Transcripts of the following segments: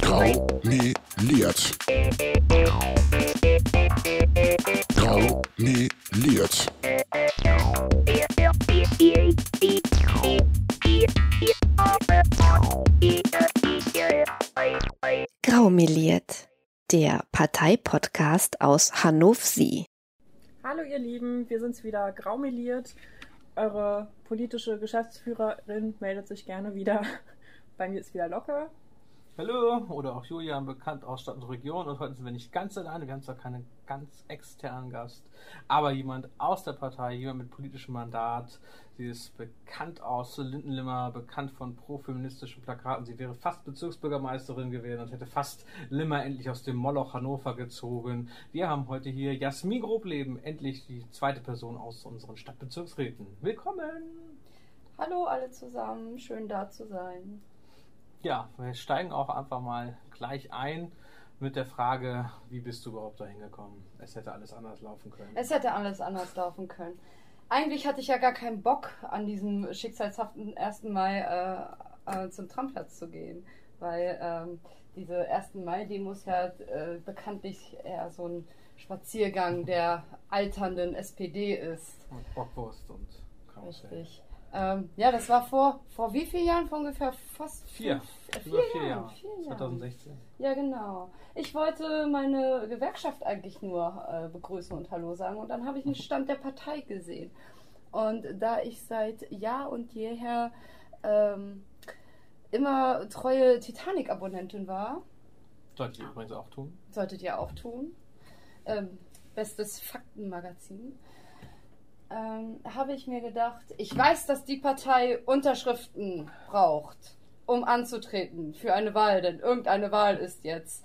Graumeliert. Graumeliert. Graumeliert, der Parteipodcast aus Hannover. Hallo ihr Lieben, wir sind's wieder, Graumeliert. Eure politische Geschäftsführerin meldet sich gerne wieder. Bei mir ist wieder locker. Hallo, oder auch Julian, bekannt aus Stadt und Region. Und heute sind wir nicht ganz alleine, wir haben zwar keinen ganz externen Gast, aber jemand aus der Partei, jemand mit politischem Mandat. Sie ist bekannt aus Lindenlimmer, bekannt von pro-feministischen Plakaten. Sie wäre fast Bezirksbürgermeisterin gewesen und hätte fast Limmer endlich aus dem Moloch Hannover gezogen. Wir haben heute hier Jasmin Grobleben, endlich die zweite Person aus unseren Stadtbezirksräten. Willkommen! Hallo alle zusammen, schön da zu sein. Ja, wir steigen auch einfach mal gleich ein mit der Frage, wie bist du überhaupt dahin gekommen? Es hätte alles anders laufen können. Es hätte alles anders laufen können. Eigentlich hatte ich ja gar keinen Bock, an diesem schicksalshaften 1. Mai äh, äh, zum Tramplatz zu gehen, weil ähm, diese 1. Mai-Demos ja äh, bekanntlich eher so ein Spaziergang der alternden SPD ist. Und Bockwurst und Karussell. Richtig. Ähm, ja, das war vor, vor wie vielen Jahren? Vor ungefähr fast vier. Fünf, äh, Über vier, vier Jahren. Jahre. Vier Jahre. 2016. Ja, genau. Ich wollte meine Gewerkschaft eigentlich nur äh, begrüßen und Hallo sagen und dann habe ich einen Stand der Partei gesehen. Und da ich seit Jahr und jeher ähm, immer treue Titanic-Abonnentin war, Solltet ihr übrigens auch tun. solltet ihr auch tun, ähm, bestes Faktenmagazin, ähm, habe ich mir gedacht, ich weiß, dass die Partei Unterschriften braucht, um anzutreten für eine Wahl, denn irgendeine Wahl ist jetzt.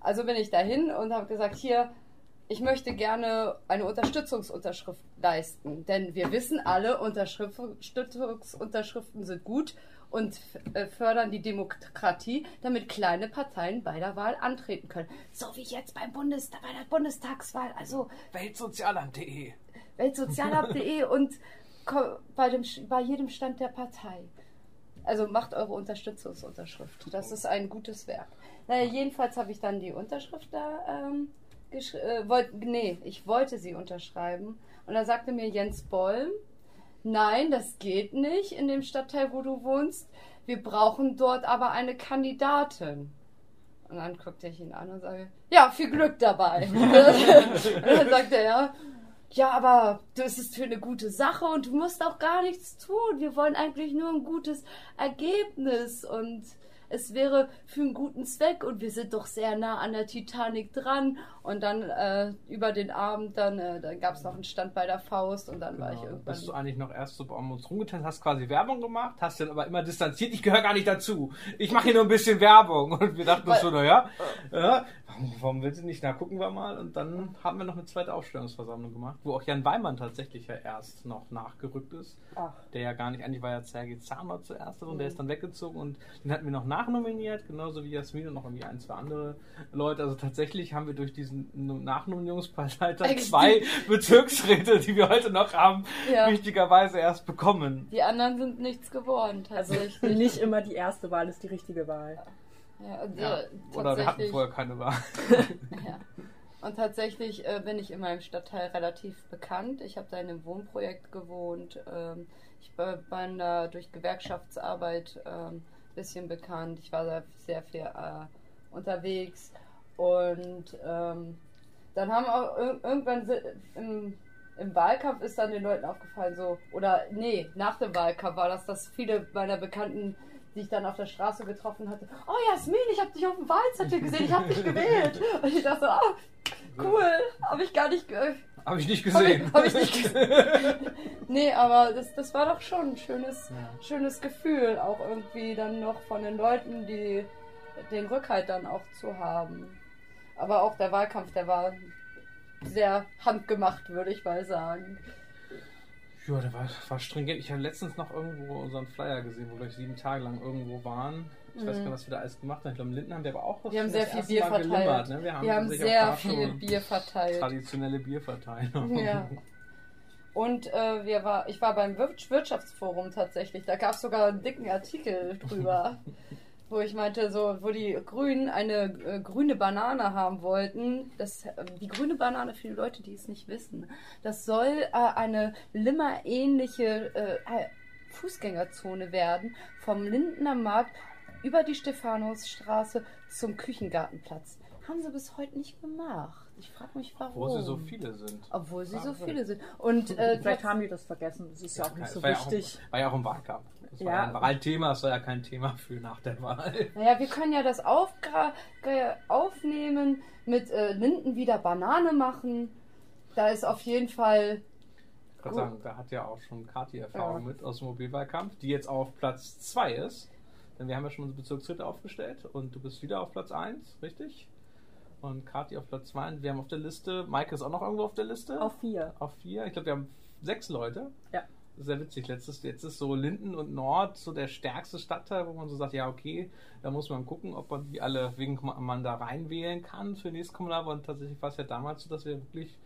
Also bin ich dahin und habe gesagt, hier, ich möchte gerne eine Unterstützungsunterschrift leisten, denn wir wissen alle, Unterstützungsunterschriften sind gut und äh, fördern die Demokratie, damit kleine Parteien bei der Wahl antreten können. So wie jetzt beim Bundestag, bei der Bundestagswahl. Also Weltsozialamt.de weltsozialamt.de und bei, dem, bei jedem Stand der Partei. Also macht eure Unterstützungsunterschrift. Das ist ein gutes Werk. Naja, jedenfalls habe ich dann die Unterschrift da ähm, äh, wollt, nee, ich wollte sie unterschreiben. Und da sagte mir Jens Bollm, nein, das geht nicht in dem Stadtteil, wo du wohnst. Wir brauchen dort aber eine Kandidatin. Und dann guckte ich ihn an und sage, ja, viel Glück dabei. und dann sagt er, ja, ja, aber das ist für eine gute Sache und du musst auch gar nichts tun. Wir wollen eigentlich nur ein gutes Ergebnis und es wäre für einen guten Zweck und wir sind doch sehr nah an der Titanic dran. Und dann äh, über den Abend, dann, äh, dann gab es noch einen Stand bei der Faust und dann war ich Genau. irgendwann. Bist du eigentlich noch erst so um uns rumgetanzt, hast quasi Werbung gemacht, hast dann aber immer distanziert, ich gehöre gar nicht dazu. Ich mache hier nur ein bisschen Werbung. Und wir dachten uns so, naja, ja, warum, warum willst du nicht? Na, gucken wir mal. Und dann haben wir noch eine zweite Aufstellungsversammlung gemacht, wo auch Jan Weimann tatsächlich ja erst noch nachgerückt ist. Ach. Der ja gar nicht, eigentlich war ja Sergei Zahnert zuerst und der ist dann weggezogen und den hatten wir noch nachnominiert, genauso wie Jasmin und noch irgendwie ein, zwei andere Leute. Also tatsächlich haben wir durch diesen Nachnominierungsparteitag Eigentlich- zwei Bezirksräte, die wir heute noch haben, Ja. wichtigerweise erst bekommen. Die anderen sind nichts geworden, Also tatsächlich. nicht immer die erste Wahl ist die richtige Wahl. ja, Ja. Oder wir hatten vorher keine Wahl. Ja. Und tatsächlich äh, bin ich in meinem Stadtteil relativ bekannt. Ich habe da in einem Wohnprojekt gewohnt. Ähm, ich bin da durch Gewerkschaftsarbeit ein ähm, bisschen bekannt. Ich war da sehr viel äh, unterwegs. Und ähm, dann haben auch ir irgendwann im, im Wahlkampf ist dann den Leuten aufgefallen, so, oder nee, nach dem Wahlkampf war das, dass viele meiner Bekannten die ich dann auf der Straße getroffen hatte. Oh Jasmin, ich habe dich auf dem Wahlzettel gesehen, ich habe dich gewählt. Und ich dachte so, ah, cool, habe ich gar nicht ge Habe ich nicht hab ich, gesehen. hab ich nicht gesehen. nee, aber das, das war doch schon ein schönes, Ja. schönes Gefühl, auch irgendwie dann noch von den Leuten, die den Rückhalt dann auch zu haben. Aber auch der Wahlkampf, der war sehr handgemacht, würde ich mal sagen. Ja, der war, war stringent. Ich habe letztens noch irgendwo unseren Flyer gesehen, wo wir sieben Tage lang irgendwo waren. Ich weiß gar nicht, was wir da alles gemacht haben. Ich glaube, in Linden haben wir aber auch was Wir haben sehr viel Bier Mal verteilt. Ne? Wir haben, Wir haben sehr viel Bier verteilt. Traditionelle Bierverteilung. Ja. Und äh, wir war, ich war beim Wir- Wirtschaftsforum tatsächlich. Da gab es sogar einen dicken Artikel drüber, wo ich meinte, so, wo die Grünen eine äh, grüne Banane haben wollten. Das, äh, die grüne Banane, für die Leute, die es nicht wissen, das soll äh, eine Limmer-ähnliche äh, äh, Fußgängerzone werden, vom Lindener Markt über die Stephanusstraße zum Küchengartenplatz. Haben sie bis heute nicht gemacht. Ich frage mich, warum. Wo sie so viele sind. Obwohl sie so Wahnsinn. viele sind. Und äh, Vielleicht haben die das vergessen. Das ist ja auch nicht so war ja auch, wichtig. war ja auch im Wahlkampf. Das war Ja. ein Wahlthema, das war ja kein Thema für nach der Wahl. Naja, wir können ja das aufgra aufnehmen, mit äh, Linden wieder Banane machen. Da ist auf jeden Fall. Ich kann sagen, da hat ja auch schon Kathi Erfahrung Ja. mit aus dem Mobilwahlkampf, die jetzt auf Platz 2 ist. Denn wir haben ja schon unsere Bezirksritter aufgestellt und du bist wieder auf Platz 1, richtig? Und Kathi auf Platz 2. Und wir haben auf der Liste, Maike ist auch noch irgendwo auf der Liste? Auf vier. Auf vier. Ich glaube, wir haben sechs Leute. Ja. Sehr witzig. Letztes, jetzt ist so Linden und Nord so der stärkste Stadtteil, wo man so sagt, ja, okay, da muss man gucken, ob man die alle, wegen man da reinwählen kann für nächstes Kommunalwahl. Und tatsächlich war es ja damals so, dass wir wirklich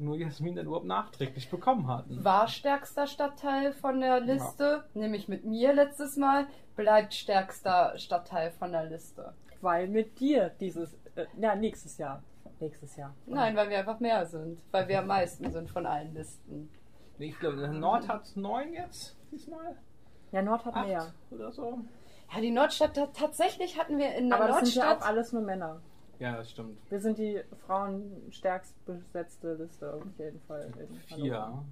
nur Jasmin dann überhaupt nachträglich bekommen hatten. War stärkster Stadtteil von der Liste, nämlich mit mir letztes Mal, bleibt stärkster Stadtteil von der Liste. Weil mit dir dieses, äh, ja, nächstes Jahr. Nächstes Jahr. Nein, weil wir einfach mehr sind. Weil wir am meisten sind von allen Listen. Nee, ich glaube, Nord hat neun jetzt diesmal. Ja, Nord hat Acht mehr. oder so. Ja, die Nordstadt, ta- tatsächlich hatten wir in der Aber das sind ja Nordstadt. auch alles nur Männer. Ja, das stimmt. Wir sind die frauenstärkst besetzte Liste auf jeden Fall. in Vier. Hannover.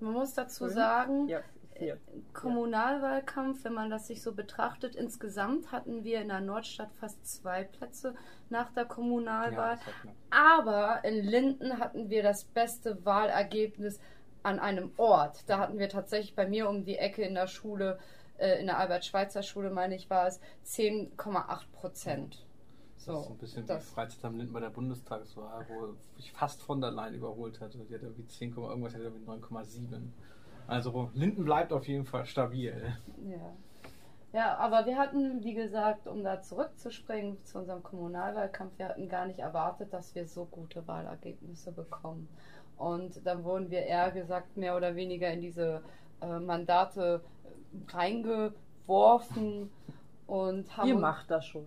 man muss dazu Fünf? sagen, Ja, vier. Kommunalwahlkampf, wenn man das sich so betrachtet, insgesamt hatten wir in der Nordstadt fast zwei Plätze nach der Kommunalwahl. Ja. Aber in Linden hatten wir das beste Wahlergebnis an einem Ort. Da hatten wir tatsächlich bei mir um die Ecke in der Schule, äh, in der Albert-Schweitzer-Schule, meine ich, war es 10,8 Prozent. Das ist ein bisschen das- wie Freizeit am Linden bei der Bundestagswahl, wo ich fast von der Leyen überholt hatte. Die hat irgendwie 10, Komma irgendwas, hat irgendwie 9,7. Also Linden bleibt auf jeden Fall stabil. Ja. Ja, aber wir hatten, wie gesagt, um da zurückzuspringen zu unserem Kommunalwahlkampf, wir hatten gar nicht erwartet, dass wir so gute Wahlergebnisse bekommen. Und dann wurden wir eher gesagt, mehr oder weniger in diese äh, Mandate reingeworfen und haben Ihr macht das schon.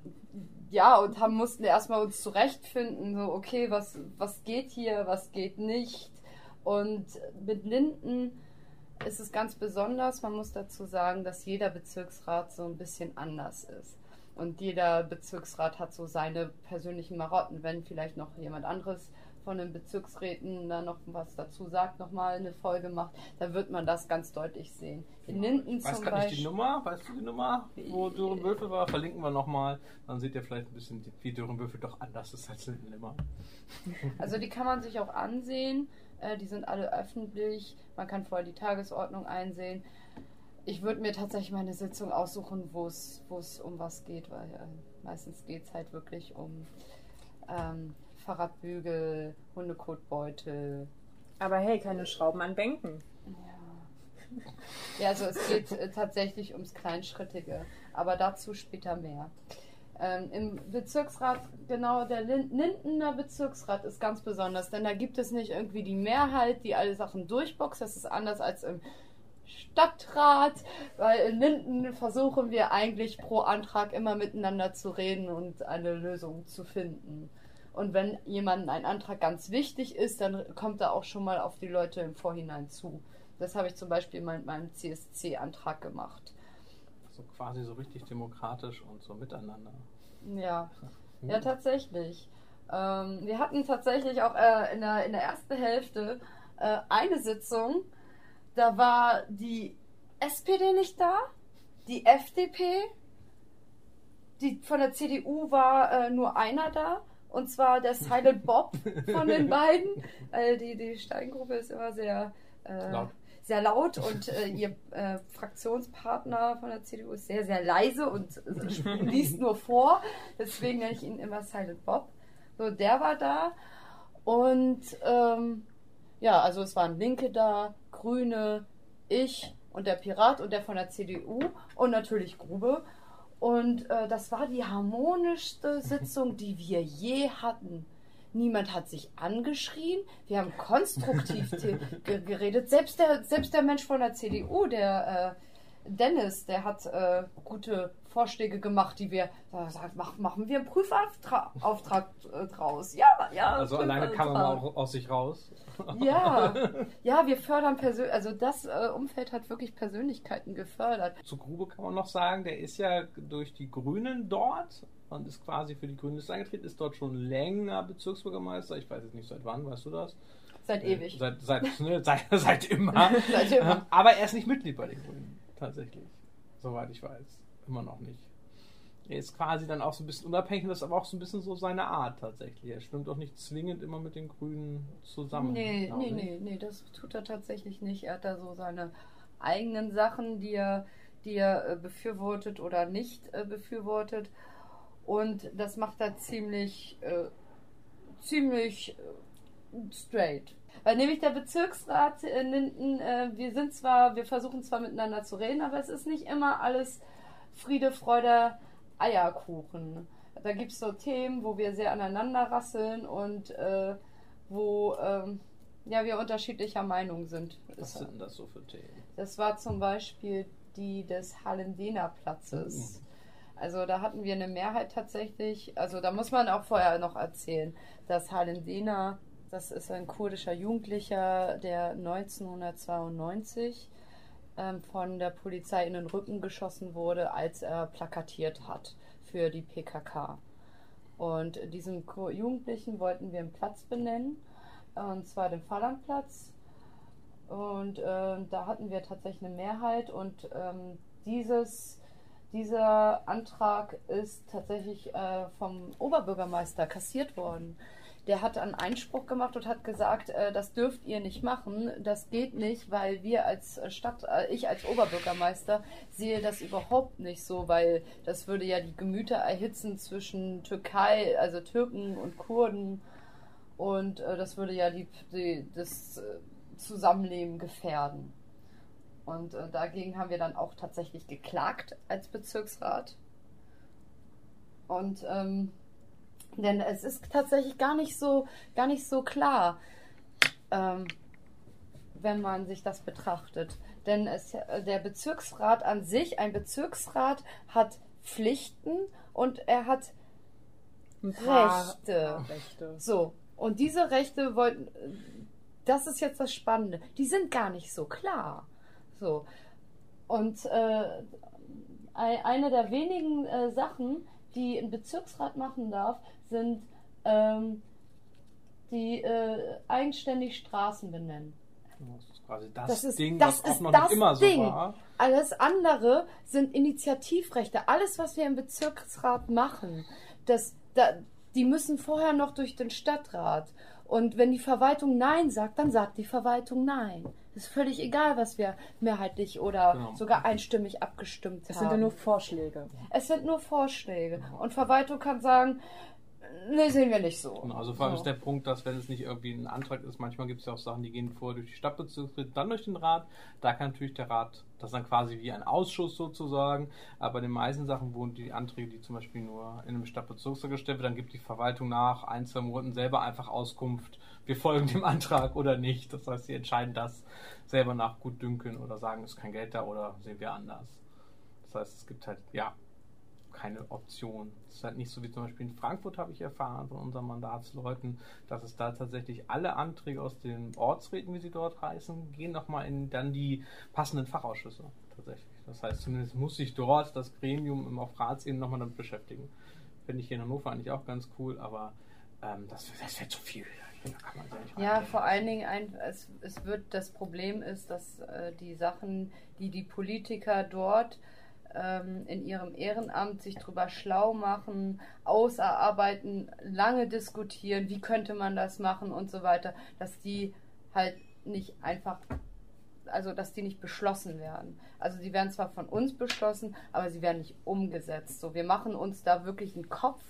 ja, und haben, mussten erstmal uns zurechtfinden, so, okay, was, was geht hier, was geht nicht. Und mit Linden ist es ganz besonders. Man muss dazu sagen, dass jeder Bezirksrat so ein bisschen anders ist. Und jeder Bezirksrat hat so seine persönlichen Marotten. Wenn vielleicht noch jemand anderes von den Bezirksräten da noch was dazu sagt, nochmal eine Folge macht, da wird man das ganz deutlich sehen. In Linden Ich weiß zum gerade nicht die Beispiel. Nummer. Weißt du die Nummer, wo Dürrenwürfel war? Verlinken wir nochmal. Dann seht ihr vielleicht ein bisschen, wie Dürrenwürfel doch anders ist als Linden immer. Also die kann man sich auch ansehen. Äh, die sind alle öffentlich. Man kann vorher die Tagesordnung einsehen. Ich würde mir tatsächlich mal eine Sitzung aussuchen, wo es um was geht, weil äh, meistens geht es halt wirklich um ähm, Fahrradbügel, Hundekotbeutel. Aber hey, keine Schrauben an Bänken. Ja. ja, also es geht äh, tatsächlich ums Kleinschrittige, aber dazu später mehr. Ähm, Im Bezirksrat, genau, der Lin Lindener Bezirksrat ist ganz besonders, denn da gibt es nicht irgendwie die Mehrheit, die alle Sachen durchboxt. Das ist anders als im Stadtrat, weil in Linden versuchen wir eigentlich pro Antrag immer miteinander zu reden und eine Lösung zu finden. Und wenn jemandem ein Antrag ganz wichtig ist, dann kommt er auch schon mal auf die Leute im Vorhinein zu. Das habe ich zum Beispiel mal mit meinem CSC-Antrag gemacht. So quasi so richtig demokratisch und so miteinander. Ja, ja tatsächlich. Ähm, wir hatten tatsächlich auch äh, in, der, in der ersten Hälfte äh, eine Sitzung, da war die SPD nicht da, die FDP, die von der CDU war äh, nur einer da, und zwar der Silent Bob von den beiden, weil die, die Steingruppe ist immer sehr äh, Laut. sehr laut und äh, ihr äh, Fraktionspartner von der CDU ist sehr, sehr leise und äh, liest nur vor. Deswegen nenne ich ihn immer Silent Bob. So, der war da. Und ähm, ja, also es waren Linke da, Grüne, ich und der Pirat und der von der CDU und natürlich Grube. Und äh, das war die harmonischste Sitzung, die wir je hatten. Niemand hat sich angeschrien. Wir haben konstruktiv geredet. Selbst der, selbst der Mensch von der CDU, der äh, Dennis, der hat äh, gute Vorschläge gemacht, die wir, sagt, mach, machen wir einen Prüfauftrag Auftrag, äh, draus. Ja, ja. Also alleine kann man auch aus sich raus. Ja, ja, wir fördern persönlich, also das äh, Umfeld hat wirklich Persönlichkeiten gefördert. Zu Grube kann man noch sagen, der ist ja durch die Grünen dort und ist quasi für die Grünen Liste angetreten, ist dort schon länger Bezirksbürgermeister. Ich weiß jetzt nicht seit wann, weißt du das? Seit ewig. Seit, seit, ne, seit, seit immer. Seit immer. Ähm, Aber er ist nicht Mitglied bei den Grünen, tatsächlich. Soweit ich weiß. Immer noch nicht. Er ist quasi dann auch so ein bisschen unabhängig, das ist aber auch so ein bisschen so seine Art tatsächlich. Er schwimmt auch nicht zwingend immer mit den Grünen zusammen. Nee, nee, ich. nee, nee, das tut er tatsächlich nicht. Er hat da so seine eigenen Sachen, die er, die er äh, befürwortet oder nicht äh, befürwortet. Und das macht er ziemlich, äh, ziemlich äh, straight. Weil nämlich der Bezirksrat in Linden, äh, wir sind zwar, wir versuchen zwar miteinander zu reden, aber es ist nicht immer alles Friede, Freude, Eierkuchen. Da gibt es so Themen, wo wir sehr aneinander rasseln und äh, wo ähm, ja, wir unterschiedlicher Meinung sind. Was sind denn das so für Themen? Das war zum Beispiel die des Hallendener Platzes. Also da hatten wir eine Mehrheit tatsächlich. Also da muss man auch vorher noch erzählen, dass Hallendener, das ist ein kurdischer Jugendlicher, der 1992 ähm, von der Polizei in den Rücken geschossen wurde, als er plakatiert hat für die PKK. Und diesen Ko- Jugendlichen wollten wir einen Platz benennen, und zwar den Fallernplatz. Und ähm, da hatten wir tatsächlich eine Mehrheit und ähm, dieses, dieser Antrag ist tatsächlich äh, vom Oberbürgermeister kassiert worden. Der hat einen Einspruch gemacht und hat gesagt, äh, das dürft ihr nicht machen, das geht nicht, weil wir als Stadt, äh, ich als Oberbürgermeister sehe das überhaupt nicht so, weil das würde ja die Gemüter erhitzen zwischen Türkei, also Türken und Kurden und äh, das würde ja die, die, das äh, Zusammenleben gefährden. Und äh, dagegen haben wir dann auch tatsächlich geklagt als Bezirksrat. Und ähm, denn es ist tatsächlich gar nicht so, gar nicht so klar, ähm, wenn man sich das betrachtet. Denn es, der Bezirksrat an sich, ein Bezirksrat hat Pflichten und er hat Rechte. Rechte. So, und diese Rechte wollten, das ist jetzt das Spannende, die sind gar nicht so klar. So, und äh, ei- eine der wenigen äh, Sachen, die ein Bezirksrat machen darf, sind ähm, die äh, eigenständig Straßen benennen. Das ist quasi das, Das ist- Ding, das was auch ist noch das nicht immer Ding. so war. Alles andere sind Initiativrechte. Alles, was wir im Bezirksrat machen, das, da, die müssen vorher noch durch den Stadtrat. Und wenn die Verwaltung Nein sagt, dann sagt die Verwaltung Nein. Ist völlig egal, was wir mehrheitlich oder Genau. sogar einstimmig abgestimmt Es haben. sind ja nur Vorschläge. es sind nur Vorschläge. Und Verwaltung kann sagen, nee, sehen wir nicht so. Also vor allem so. ist der Punkt, dass wenn es nicht irgendwie ein Antrag ist, manchmal gibt es ja auch Sachen, die gehen vorher durch die Stadtbezirksräte, dann durch den Rat. Da kann natürlich der Rat, das ist dann quasi wie ein Ausschuss sozusagen, aber bei den meisten Sachen, wo die Anträge, die zum Beispiel nur in einem Stadtbezirksrat gestellt werden, dann gibt die Verwaltung nach ein, zwei Monaten selber einfach Auskunft, wir folgen dem Antrag oder nicht. Das heißt, sie entscheiden das selber nach Gutdünken oder sagen, ist kein Geld da oder sehen wir anders. Das heißt, es gibt halt, ja, keine Option. Es ist halt nicht so wie zum Beispiel in Frankfurt, habe ich erfahren von unseren Mandatsleuten, dass es da tatsächlich alle Anträge aus den Ortsräten, wie sie dort heißen, gehen nochmal in dann die passenden Fachausschüsse tatsächlich. Das heißt, zumindest muss sich dort das Gremium im auf Ratsebene nochmal damit beschäftigen. Finde ich hier in Hannover eigentlich auch ganz cool, aber ähm, das, das wird zu viel. Ja, vor allen Dingen, ein, es, es wird, das Problem ist, dass äh, die Sachen, die die Politiker dort ähm, in ihrem Ehrenamt sich drüber schlau machen, ausarbeiten, lange diskutieren, wie könnte man das machen und so weiter, dass die halt nicht einfach, also dass die nicht beschlossen werden. Also die werden zwar von uns beschlossen, aber sie werden nicht umgesetzt. So, wir machen uns da wirklich einen Kopf.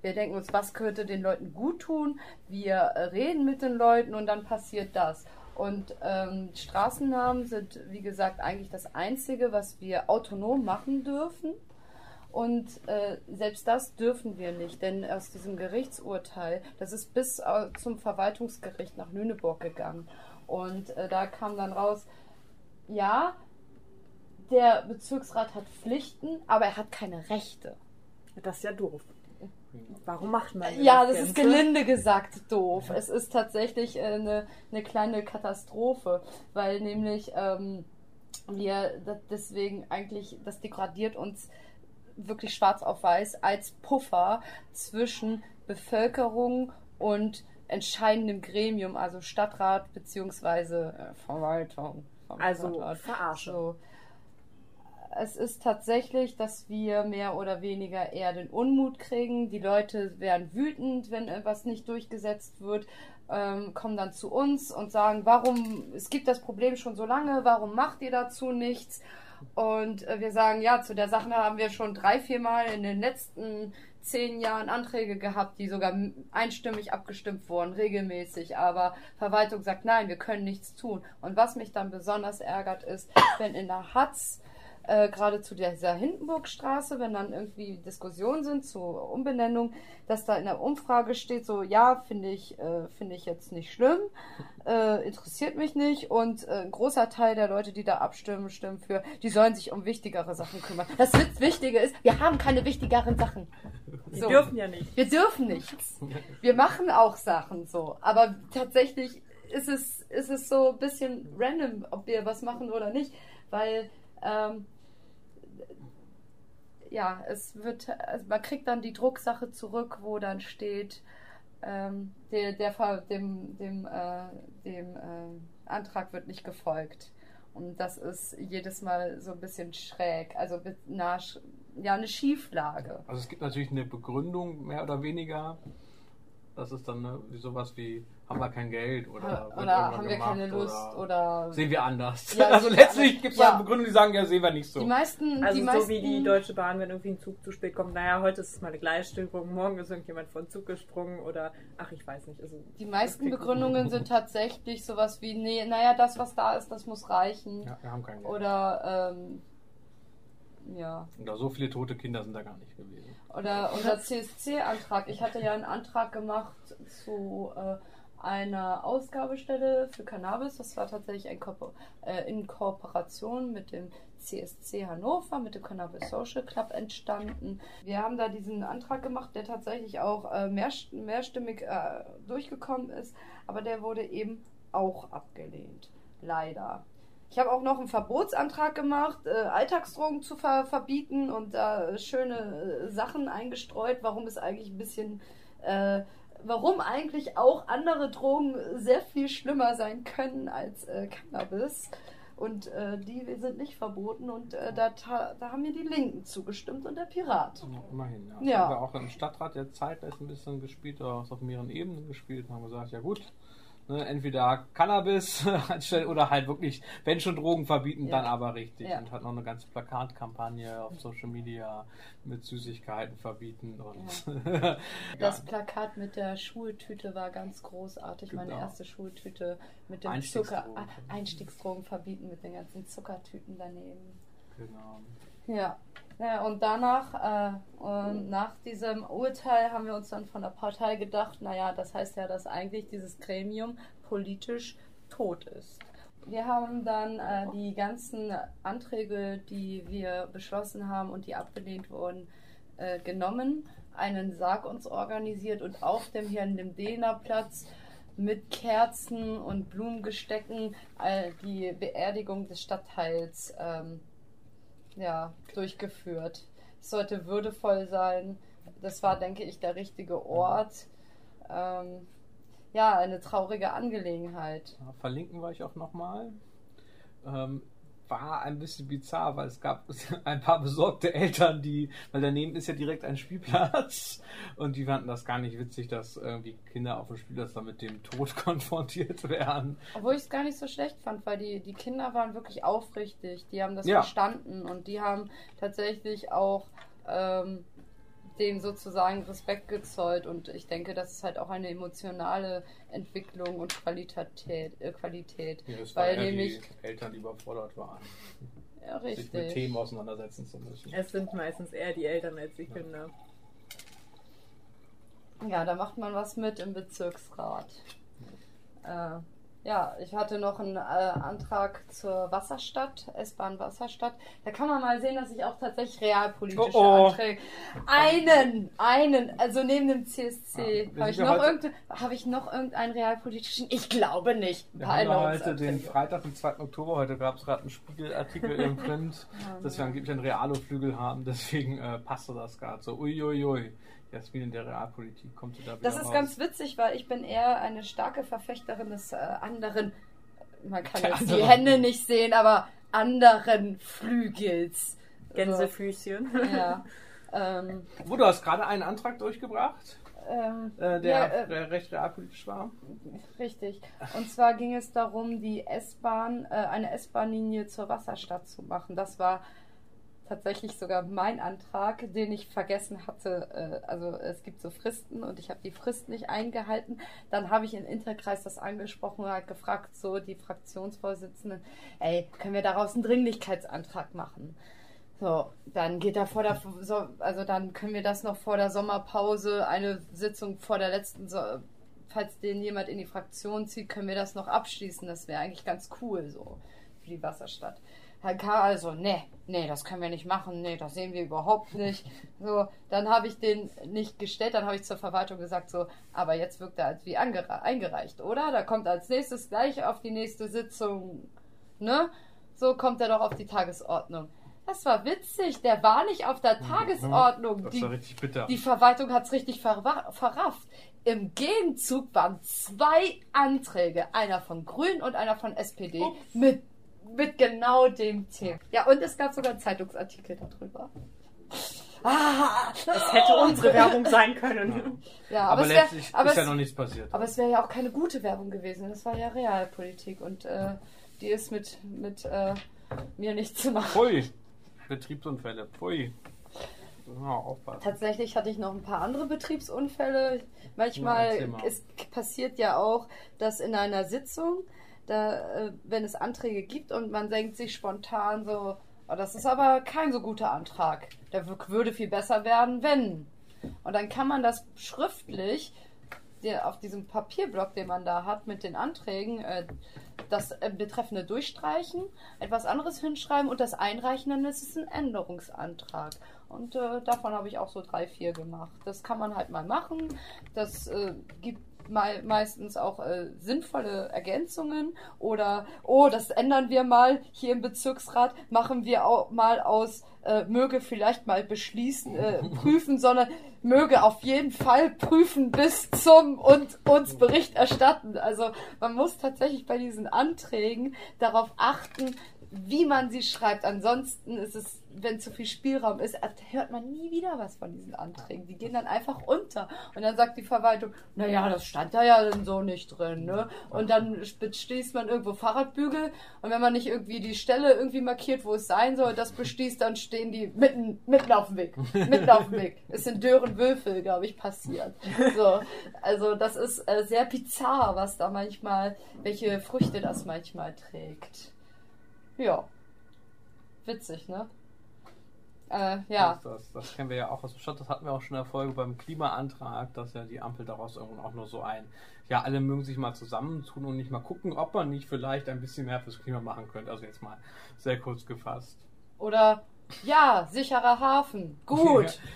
Wir denken uns, was könnte den Leuten gut tun? Wir äh, reden mit den Leuten und dann passiert das. Und ähm, Straßennamen sind, wie gesagt, eigentlich das Einzige, was wir autonom machen dürfen. Und äh, selbst das dürfen wir nicht, denn aus diesem Gerichtsurteil, das ist bis äh, zum Verwaltungsgericht nach Lüneburg gegangen. Und äh, da kam dann raus, ja, der Bezirksrat hat Pflichten, aber er hat keine Rechte. Das ist ja doof. Warum macht man Ja, das ist gelinde gesagt doof. Es ist tatsächlich äh, eine, eine kleine Katastrophe, weil nämlich ähm, wir das deswegen eigentlich, das degradiert uns wirklich schwarz auf weiß als Puffer zwischen Bevölkerung und entscheidendem Gremium, also Stadtrat beziehungsweise äh, Verwaltung. vom Also Stadtrat. verarsche. So. Es ist tatsächlich, dass wir mehr oder weniger eher den Unmut kriegen. Die Leute werden wütend, wenn etwas nicht durchgesetzt wird, ähm, kommen dann zu uns und sagen, warum, es gibt das Problem schon so lange, warum macht ihr dazu nichts? Und äh, wir sagen, ja, zu der Sache haben wir schon drei, vier Mal in den letzten zehn Jahren Anträge gehabt, die sogar einstimmig abgestimmt wurden, regelmäßig. Aber Verwaltung sagt, nein, wir können nichts tun. Und was mich dann besonders ärgert, ist, wenn in der Hatz äh, gerade zu dieser Hindenburgstraße, wenn dann irgendwie Diskussionen sind zur Umbenennung, dass da in der Umfrage steht, so ja, finde ich, äh, finde ich jetzt nicht schlimm, äh, interessiert mich nicht und äh, ein großer Teil der Leute, die da abstimmen, stimmen für, die sollen sich um wichtigere Sachen kümmern. Das Witz- Wichtige ist, wir haben keine wichtigeren Sachen. So. dürfen ja nicht. Wir dürfen nichts. Wir machen auch Sachen so, aber tatsächlich ist es, ist es so ein bisschen random, ob wir was machen oder nicht, weil ähm, ja, es wird, also man kriegt dann die Drucksache zurück, wo dann steht, ähm, der, der, dem, dem, äh, dem äh, Antrag wird nicht gefolgt. Und das ist jedes Mal so ein bisschen schräg, also Sch- ja, eine Schieflage. Also es gibt natürlich eine Begründung, mehr oder weniger. Das ist dann ne, sowas wie, haben wir kein Geld oder, Oder haben wir keine Lust oder, sehen wir anders. Ja, also letztlich gibt es Ja. da Begründungen, die sagen, ja, sehen wir nicht so. die meisten, Also die so meisten, wie die Deutsche Bahn, wenn irgendwie ein Zug zu spät kommt, naja, heute ist es mal eine Gleisstörung, morgen ist irgendjemand von Zug gesprungen oder ach, ich weiß nicht. Also, die meisten Begründungen sind tatsächlich sowas wie, nee, naja, das, was da ist, das muss reichen. Ja, wir haben kein Geld. Oder, ähm, ja. Oder so viele tote Kinder sind da gar nicht gewesen. Oder unser CSC-Antrag. Ich hatte ja einen Antrag gemacht zu äh, einer Ausgabestelle für Cannabis. Das war tatsächlich ein Kooper äh, in Kooperation mit dem CSC Hannover, mit dem Cannabis Social Club entstanden. Wir haben da diesen Antrag gemacht, der tatsächlich auch äh, mehr, mehrstimmig äh, durchgekommen ist, aber der wurde eben auch abgelehnt. Leider. Ich habe auch noch einen Verbotsantrag gemacht, äh, Alltagsdrogen zu ver verbieten und da schöne äh, Sachen eingestreut, warum es eigentlich ein bisschen, äh, warum eigentlich auch andere Drogen sehr viel schlimmer sein können als äh, Cannabis. Und äh, die sind nicht verboten und äh, da, da haben mir die Linken zugestimmt und der Pirat. Immerhin. Ja. Ja. haben wir auch im Stadtrat der Zeit ist ein bisschen gespielt, auf mehreren Ebenen gespielt und haben gesagt, ja gut, ne, entweder Cannabis anstelle oder halt wirklich, wenn schon Drogen verbieten, Ja. dann aber richtig. Ja. Und hat noch eine ganze Plakatkampagne auf Social Media mit Süßigkeiten verbieten und Das Plakat mit der Schultüte war ganz großartig. Meine Genau. erste Schultüte mit dem. Zucker. Ah, Einstiegsdrogen verbieten mit den ganzen Zuckertüten daneben. genau. Ja. Und danach, äh, und nach diesem Urteil haben wir uns dann von der Partei gedacht, naja, das heißt ja, dass eigentlich dieses Gremium politisch tot ist. Wir haben dann äh, die ganzen Anträge, die wir beschlossen haben und die abgelehnt wurden, äh, genommen, einen Sarg uns organisiert und auf dem Herrn dem Dehner Platz mit Kerzen und Blumengestecken äh, die Beerdigung des Stadtteils ähm, ja, durchgeführt. Es sollte würdevoll sein. Das war, denke ich, der richtige Ort. Ähm, ja, eine traurige Angelegenheit. Verlinken wir euch auch nochmal. Ähm, war ein bisschen bizarr, weil es gab ein paar besorgte Eltern, die, weil daneben ist ja direkt ein Spielplatz und die fanden das gar nicht witzig, dass irgendwie Kinder auf dem Spielplatz da mit dem Tod konfrontiert werden. Obwohl ich es gar nicht so schlecht fand, weil die, die Kinder waren wirklich aufrichtig. Die haben das Ja. verstanden und die haben tatsächlich auch ähm, dem sozusagen Respekt gezollt. Und ich denke, das ist halt auch eine emotionale Entwicklung und Qualität. Äh, Qualität. Ja, es Weil war eher nämlich- die Eltern, die überfordert waren. Ja, sich mit richtig. Themen auseinandersetzen zu müssen. Es sind meistens eher die Eltern als die Kinder. Ja, da macht man was mit im Bezirksrat. Äh, ja, ich hatte noch einen äh, Antrag zur Wasserstadt, S-Bahn Wasserstadt. Da kann man mal sehen, dass ich auch tatsächlich realpolitische Oh, oh. Anträge. Einen, einen, also neben dem CSC. Ja, wir habe ich, ja noch irgende- hab ich noch irgendeinen realpolitischen? Ich glaube nicht. Ein Wir paar haben ja heute den. Freitag, den 2. Oktober. Heute gab es gerade einen Spiegelartikel im Print, dass wir angeblich einen Realo-Flügel haben. Deswegen äh, passte das gerade so. Uiuiui. Jasmin in der Realpolitik kommt sie da wieder Das ist raus. ganz witzig, weil ich bin eher eine starke Verfechterin des äh, anderen, man kann Der jetzt die. Hände nicht sehen, aber anderen Flügels. Gänsefüßchen. So, ja. ähm, Wo, du hast gerade einen Antrag durchgebracht, ähm, äh, der ja, äh, der recht realpolitisch war. richtig. Und zwar ging es darum, die S-Bahn, äh, eine S-Bahn-Linie zur Wasserstadt zu machen. Das war tatsächlich sogar mein Antrag, den ich vergessen hatte. Äh, also es gibt so Fristen und ich habe die Frist nicht eingehalten. Dann habe ich in Interkreis das angesprochen und halt gefragt, so die Fraktionsvorsitzenden, ey, können wir daraus einen Dringlichkeitsantrag machen? So, dann geht da vor der, so, also dann können wir das noch vor der Sommerpause, eine Sitzung vor der letzten, falls den jemand in die Fraktion zieht, können wir das noch abschließen. Das wäre eigentlich ganz cool so für die Wasserstadt. Also, nee, nee, das können wir nicht machen, nee, das sehen wir überhaupt nicht. So, dann habe ich den nicht gestellt, dann habe ich zur Verwaltung gesagt, so, aber jetzt wirkt er als wie eingereicht, oder? Da kommt als nächstes gleich auf die nächste Sitzung, ne? So kommt er doch auf die Tagesordnung. Das war witzig, der war nicht auf der Tagesordnung. Das Die, war richtig bitter. die Verwaltung hat es richtig verwa- verrafft. Im Gegenzug waren zwei Anträge, einer von Grün und einer von SPD, mit, mit genau dem Thema. Ja, und es gab sogar einen Zeitungsartikel darüber. Ah, Das hätte unsere Werbung sein können. Ja, aber aber, es wär, letztlich aber ist ja es, noch nichts passiert. aber es wäre ja auch keine gute Werbung gewesen. Das war ja Realpolitik und äh, die ist mit, mit äh, mir nicht zu machen. Pfui. Betriebsunfälle. Pfui. Ja, aufpassen. Tatsächlich hatte ich noch ein paar andere Betriebsunfälle. Ja, Manchmal mal. es passiert ja auch, dass in einer Sitzung, da, äh, wenn es Anträge gibt und man denkt sich spontan so, oh, das ist aber kein so guter Antrag. Der würde viel besser werden, wenn. Und dann kann man das schriftlich auf diesem Papierblock, den man da hat mit den Anträgen, äh, das äh, Betreffende durchstreichen, etwas anderes hinschreiben und das einreichen, dann ist es ein Änderungsantrag. Und davon habe ich auch so drei, vier gemacht. Das kann man halt mal machen. Das gibt mei meistens auch äh, sinnvolle Ergänzungen oder, oh, das ändern wir mal hier im Bezirksrat, machen wir auch mal aus, äh, möge vielleicht mal beschließen, äh, prüfen, sondern möge auf jeden Fall prüfen bis zum und uns Bericht erstatten. Also man muss tatsächlich bei diesen Anträgen darauf achten, wie man sie schreibt. Ansonsten ist es, wenn zu viel Spielraum ist, hört man nie wieder was von diesen Anträgen. Die gehen dann einfach unter. Und dann sagt die Verwaltung, naja, das stand da ja dann so nicht drin. Ne? Und dann beschließt man irgendwo Fahrradbügel. Und wenn man nicht irgendwie die Stelle irgendwie markiert, wo es sein soll, das beschließt, dann stehen die mitten, mitten auf dem Weg. Mitten auf dem Weg. Ist in Dörenwürfel, glaube ich, passiert. So, also das ist äh, sehr bizarr, was da manchmal, welche Früchte das manchmal trägt. Ja. Witzig, ne? Äh, ja. Das, das, das kennen wir ja auch aus dem Stadt. Das hatten wir auch schon Erfolge beim Klimaantrag, dass ja die Ampel daraus irgendwann auch nur so ein, ja, alle mögen sich mal zusammentun und nicht mal gucken, ob man nicht vielleicht ein bisschen mehr fürs Klima machen könnte. Also jetzt mal sehr kurz gefasst. Oder ja, sicherer Hafen. Gut.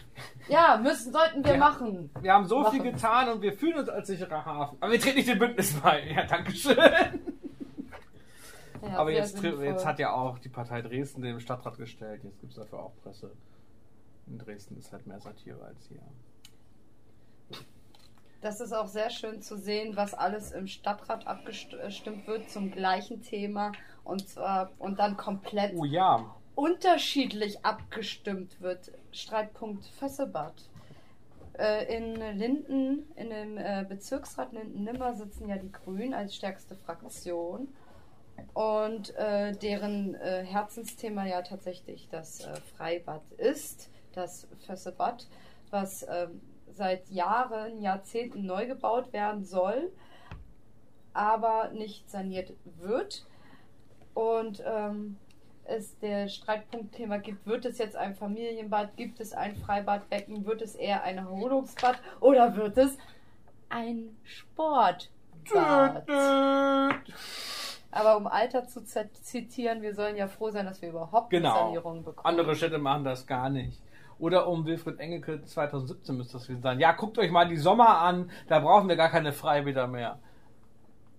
Ja, müssen, sollten wir Ja. machen. Wir haben so Machen. viel getan und wir fühlen uns als sicherer Hafen. Aber wir treten nicht dem Bündnis bei. Ja, Dankeschön. Ja, Aber jetzt, jetzt hat ja auch die Partei Dresden den Stadtrat gestellt. Jetzt gibt es dafür auch Presse. In Dresden ist halt mehr Satire als hier. Das ist auch sehr schön zu sehen, was alles im Stadtrat abgestimmt wird zum gleichen Thema und zwar und dann komplett Oh ja. unterschiedlich abgestimmt wird. Streitpunkt Fössebad. Äh, In Linden, in dem äh, Bezirksrat Linden-Nimmer sitzen ja die Grünen als stärkste Fraktion. Und äh, deren äh, Herzensthema ja tatsächlich das äh, Freibad ist, das Fössebad, was ähm, seit Jahren, Jahrzehnten neu gebaut werden soll, aber nicht saniert wird. Und ähm, es der Streitpunktthema gibt, wird es jetzt ein Familienbad, gibt es ein Freibadbecken, wird es eher ein Erholungsbad oder wird es ein Sportbad? Aber um Alter zu zitieren, wir sollen ja froh sein, dass wir überhaupt eine Genau. Sanierung bekommen. Andere Städte machen das gar nicht. Oder um Wilfried Engelke 2017 müsste das gewesen sein. Ja, guckt euch mal die Sommer an, da brauchen wir gar keine Freibäder mehr.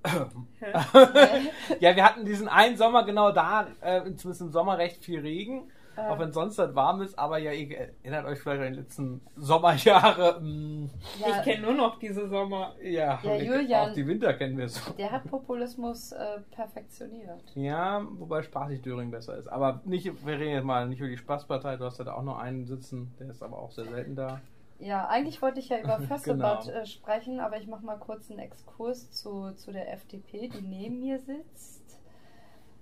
ja, wir hatten diesen einen Sommer genau da, äh, zumindest im Sommer recht viel Regen, auch wenn sonst halt warm ist, aber ja, ihr erinnert euch vielleicht an die letzten Sommerjahre. mh, Ja, Ich kenne nur noch diese Sommer. ja, Ja, Julian- auch die Winter kennen wir so. der hat Populismus äh, perfektioniert. Ja, wobei spaßig Döring besser ist. Aber nicht, wir reden jetzt mal nicht über die Spaßpartei, du hast ja da auch noch einen sitzen, der ist aber auch sehr selten da. Ja, eigentlich wollte ich ja über Fössebad Genau. äh, sprechen, aber ich mache mal kurz einen Exkurs zu, zu der FDP, die neben mir sitzt.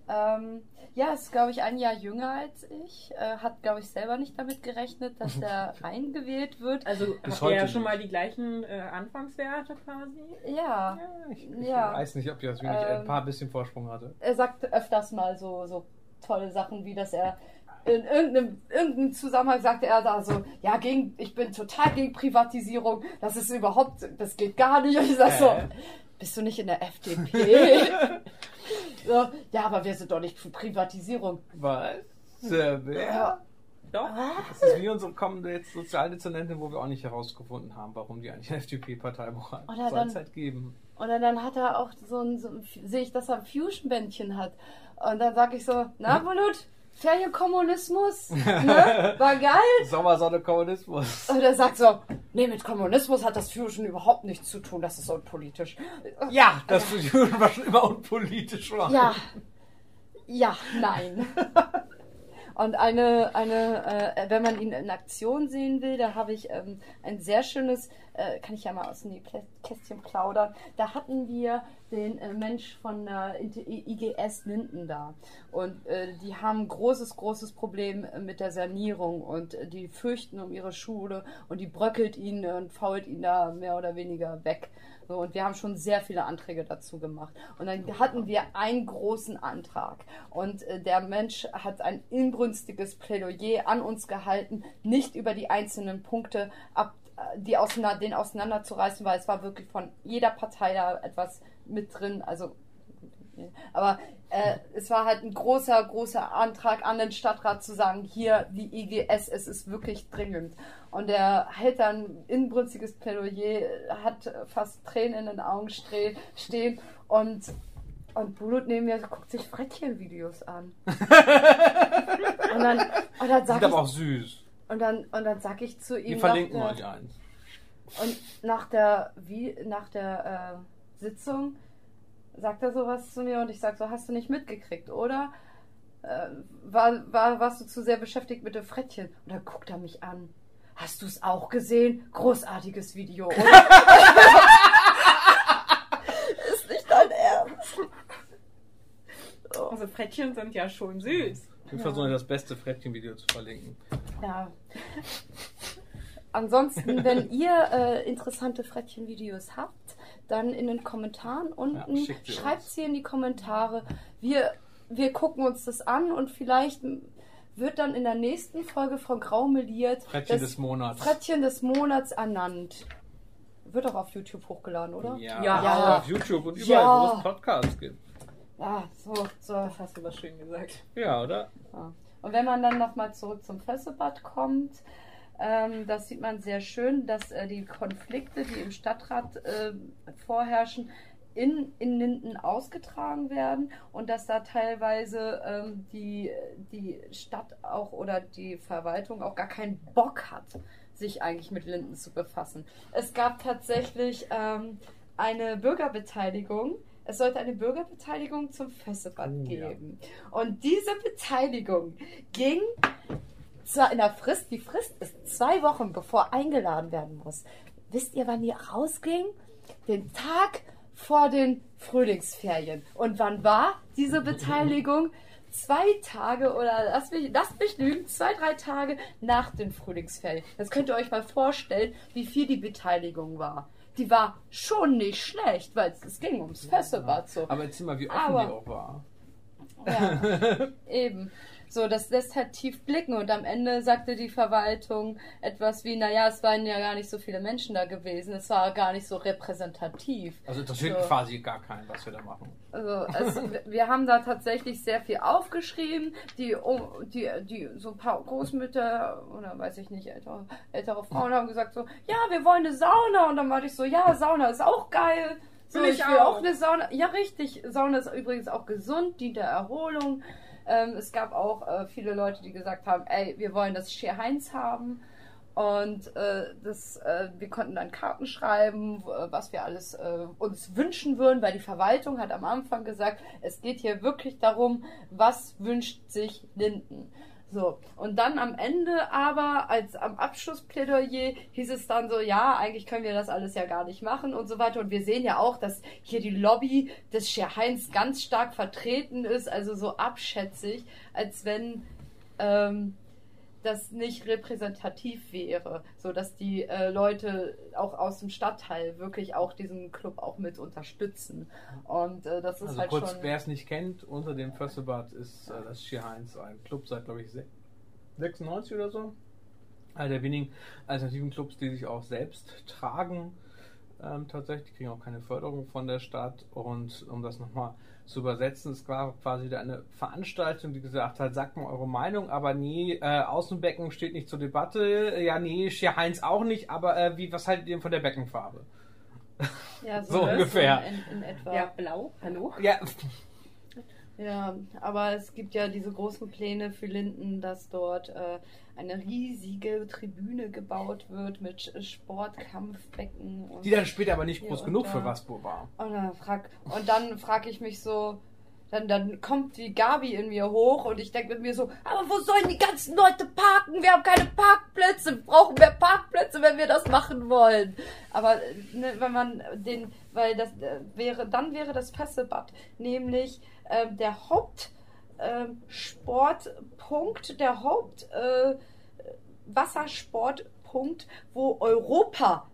Ähm, ja, ist, glaube ich, ein Jahr jünger als ich. Äh, hat, glaube ich, selber nicht damit gerechnet, dass er reingewählt wird. Also Bis habt ihr ja schon mal die gleichen äh, Anfangswerte quasi? Ja, Ja, ich, ich Ja. weiß nicht, ob Jasmin nicht Ähm, ein paar bisschen Vorsprung hatte. er sagt öfters mal so, so tolle Sachen, wie dass er in irgendeinem, irgendeinem Zusammenhang sagte er da so, ja, gegen, ich bin total gegen Privatisierung, das ist überhaupt, das geht gar nicht. Und ich sag so, Äh. Bist du nicht in der FDP? so, ja, aber wir sind doch nicht für Privatisierung. Was? Äh, wer? Ja. Doch. Das ist wie unsere kommende jetzt Sozialdezernentin, wo wir auch nicht herausgefunden haben, warum die eigentlich eine FDP-Partei brauchen. Oder Soll es halt geben. Und dann, hat er auch so ein, so ein sehe ich, dass er ein Fusion-Bändchen hat. Und dann sag ich so, na, Bulut, Ferienkommunismus, ne? War geil. Sommersonne Kommunismus. Und er sagt so, nee, mit Kommunismus hat das Fusion überhaupt nichts zu tun, das ist unpolitisch. Ja, das für Juden war schon immer unpolitisch war. Ja, ja, nein. Und eine, eine äh, wenn man ihn in Aktion sehen will, da habe ich ähm, ein sehr schönes, äh, kann ich ja mal aus dem Kästchen plaudern. Da hatten wir den äh, Mensch von der IGS Linden da. Und äh, die haben ein großes, großes Problem mit der Sanierung und die fürchten um ihre Schule und die bröckelt ihn und fault ihn da mehr oder weniger weg. So, und wir haben schon sehr viele Anträge dazu gemacht. Und dann hatten wir einen großen Antrag. Und äh, der Mensch hat ein inbrünstiges Plädoyer an uns gehalten, nicht über die einzelnen Punkte ab, äh, die auseinander, den auseinanderzureißen, weil es war wirklich von jeder Partei da etwas mit drin. Also aber äh, es war halt ein großer, großer Antrag an den Stadtrat zu sagen, hier die IGS, es ist wirklich dringend. Und er hält dann inbrünstiges Plädoyer, hat fast Tränen in den Augen stehen und und Bulut neben mir guckt sich Frettchen-Videos an. und dann, und dann sag Sind aber auch ich, süß. Und dann, und dann sag ich zu ihm Wir nach verlinken der- euch eins. und nach der, wie, nach der äh, Sitzung sagt er sowas zu mir und ich sag so, hast du nicht mitgekriegt, oder? Äh, war, war, warst du zu sehr beschäftigt mit dem Frettchen? Und dann guckt er mich an. Hast du es auch gesehen? Großartiges Video, oder? Ist nicht dein Ernst. So, Also Frettchen sind ja schon süß. Wir versuchen das beste Frettchen-Video zu verlinken. ja. Ansonsten, wenn ihr äh, interessante Frettchen-Videos habt, dann in den Kommentaren unten, Ja, sie schreibt uns. sie in die Kommentare. Wir, wir gucken uns das an und vielleicht wird dann in der nächsten Folge von Graumeliert Frettchen des Monats. Frettchen des Monats ernannt. Wird auch auf YouTube hochgeladen, oder? Ja, Ja. auch auf YouTube und überall, Ja. wo es Podcasts gibt. Ja, so, so. Das hast du was schön gesagt. Ja, oder? Ja. Und wenn man dann nochmal zurück zum Fessebad kommt, ähm, das sieht man sehr schön, dass äh, die Konflikte, die im Stadtrat äh, vorherrschen, in, in Linden ausgetragen werden und dass da teilweise ähm, die, die Stadt auch oder die Verwaltung auch gar keinen Bock hat, sich eigentlich mit Linden zu befassen. Es gab tatsächlich ähm, eine Bürgerbeteiligung. Es sollte eine Bürgerbeteiligung zum Fessebad Oh, ja. geben. Und diese Beteiligung ging zwar in der Frist, die Frist ist zwei Wochen, bevor eingeladen werden muss. Wisst ihr, wann die rausging? Den Tag vor den Frühlingsferien. Und wann war diese Beteiligung? Zwei Tage oder lass mich, lasst mich lügen, zwei, drei Tage nach den Frühlingsferien. Das könnt ihr euch mal vorstellen, wie viel die Beteiligung war. Die war schon nicht schlecht, weil es, ging ums Fessebad so. Aber erzähl mal, wie offen Aber- die auch war. Ja, eben. So, das lässt halt tief blicken und am Ende sagte die Verwaltung etwas wie, naja, es waren ja gar nicht so viele Menschen da gewesen, es war gar nicht so repräsentativ. Also interessiert So. quasi gar keinen, was wir da machen. Also, also wir haben da tatsächlich sehr viel aufgeschrieben, die, oh, die, die so ein paar Großmütter oder weiß ich nicht, ältere, ältere Frauen haben gesagt so, ja, wir wollen eine Sauna und dann meinte ich so, ja, Sauna ist auch geil. So, ich, ich will auch auch. eine Sauna. Ja, richtig. Sauna ist übrigens auch gesund, dient der Erholung. Ähm, es gab auch äh, viele Leute, die gesagt haben, ey, wir wollen das Scher Heinz haben. Und äh, das, äh, wir konnten dann Karten schreiben, was wir alles äh, uns wünschen würden, weil die Verwaltung hat am Anfang gesagt, es geht hier wirklich darum, was wünscht sich Linden. So, und dann am Ende aber, als am Abschlussplädoyer, hieß es dann so, ja, eigentlich können wir das alles ja gar nicht machen und so weiter. Und wir sehen ja auch, dass hier die Lobby des Scher Heinz ganz stark vertreten ist, also so abschätzig, als wenn ähm, das nicht repräsentativ wäre, so dass die äh, Leute auch aus dem Stadtteil wirklich auch diesen Club auch mit unterstützen. Und äh, das ist Also halt kurz, schon. wer es nicht kennt, unter dem Fösselbad ist äh, das Schier Heinz ein Club seit, glaube ich, se- 96 oder so. Einer der wenigen alternativen Clubs, die sich auch selbst tragen. Ähm, tatsächlich, die kriegen auch keine Förderung von der Stadt. Und um das nochmal zu übersetzen, es war quasi wieder eine Veranstaltung, die gesagt hat, sagt mal eure Meinung, aber nee, äh, Außenbecken steht nicht zur Debatte. Ja, nee, Schier Heinz auch nicht, aber äh, wie, was haltet ihr denn von der Beckenfarbe? ja, so ne, ungefähr. in, in etwa. Ja, blau. Hallo? Ja, Ja, aber es gibt ja diese großen Pläne für Linden, dass dort äh, eine riesige Tribüne gebaut wird mit Sportkampfbecken. Und, die dann später aber nicht groß genug da- für Waspo war. und dann frag, und dann frage ich mich so, dann, dann kommt die Gabi in mir hoch und ich denke mit mir so, aber wo sollen die ganzen Leute parken? Wir haben keine Parkplätze, wir brauchen mehr Parkplätze, wenn wir das machen wollen. Aber äh, ne, wenn man den, weil das äh, wäre, dann wäre das Fessebad nämlich ähm, der Haupt ähm, der Haupt äh, Wassersportpunkt, wo Europa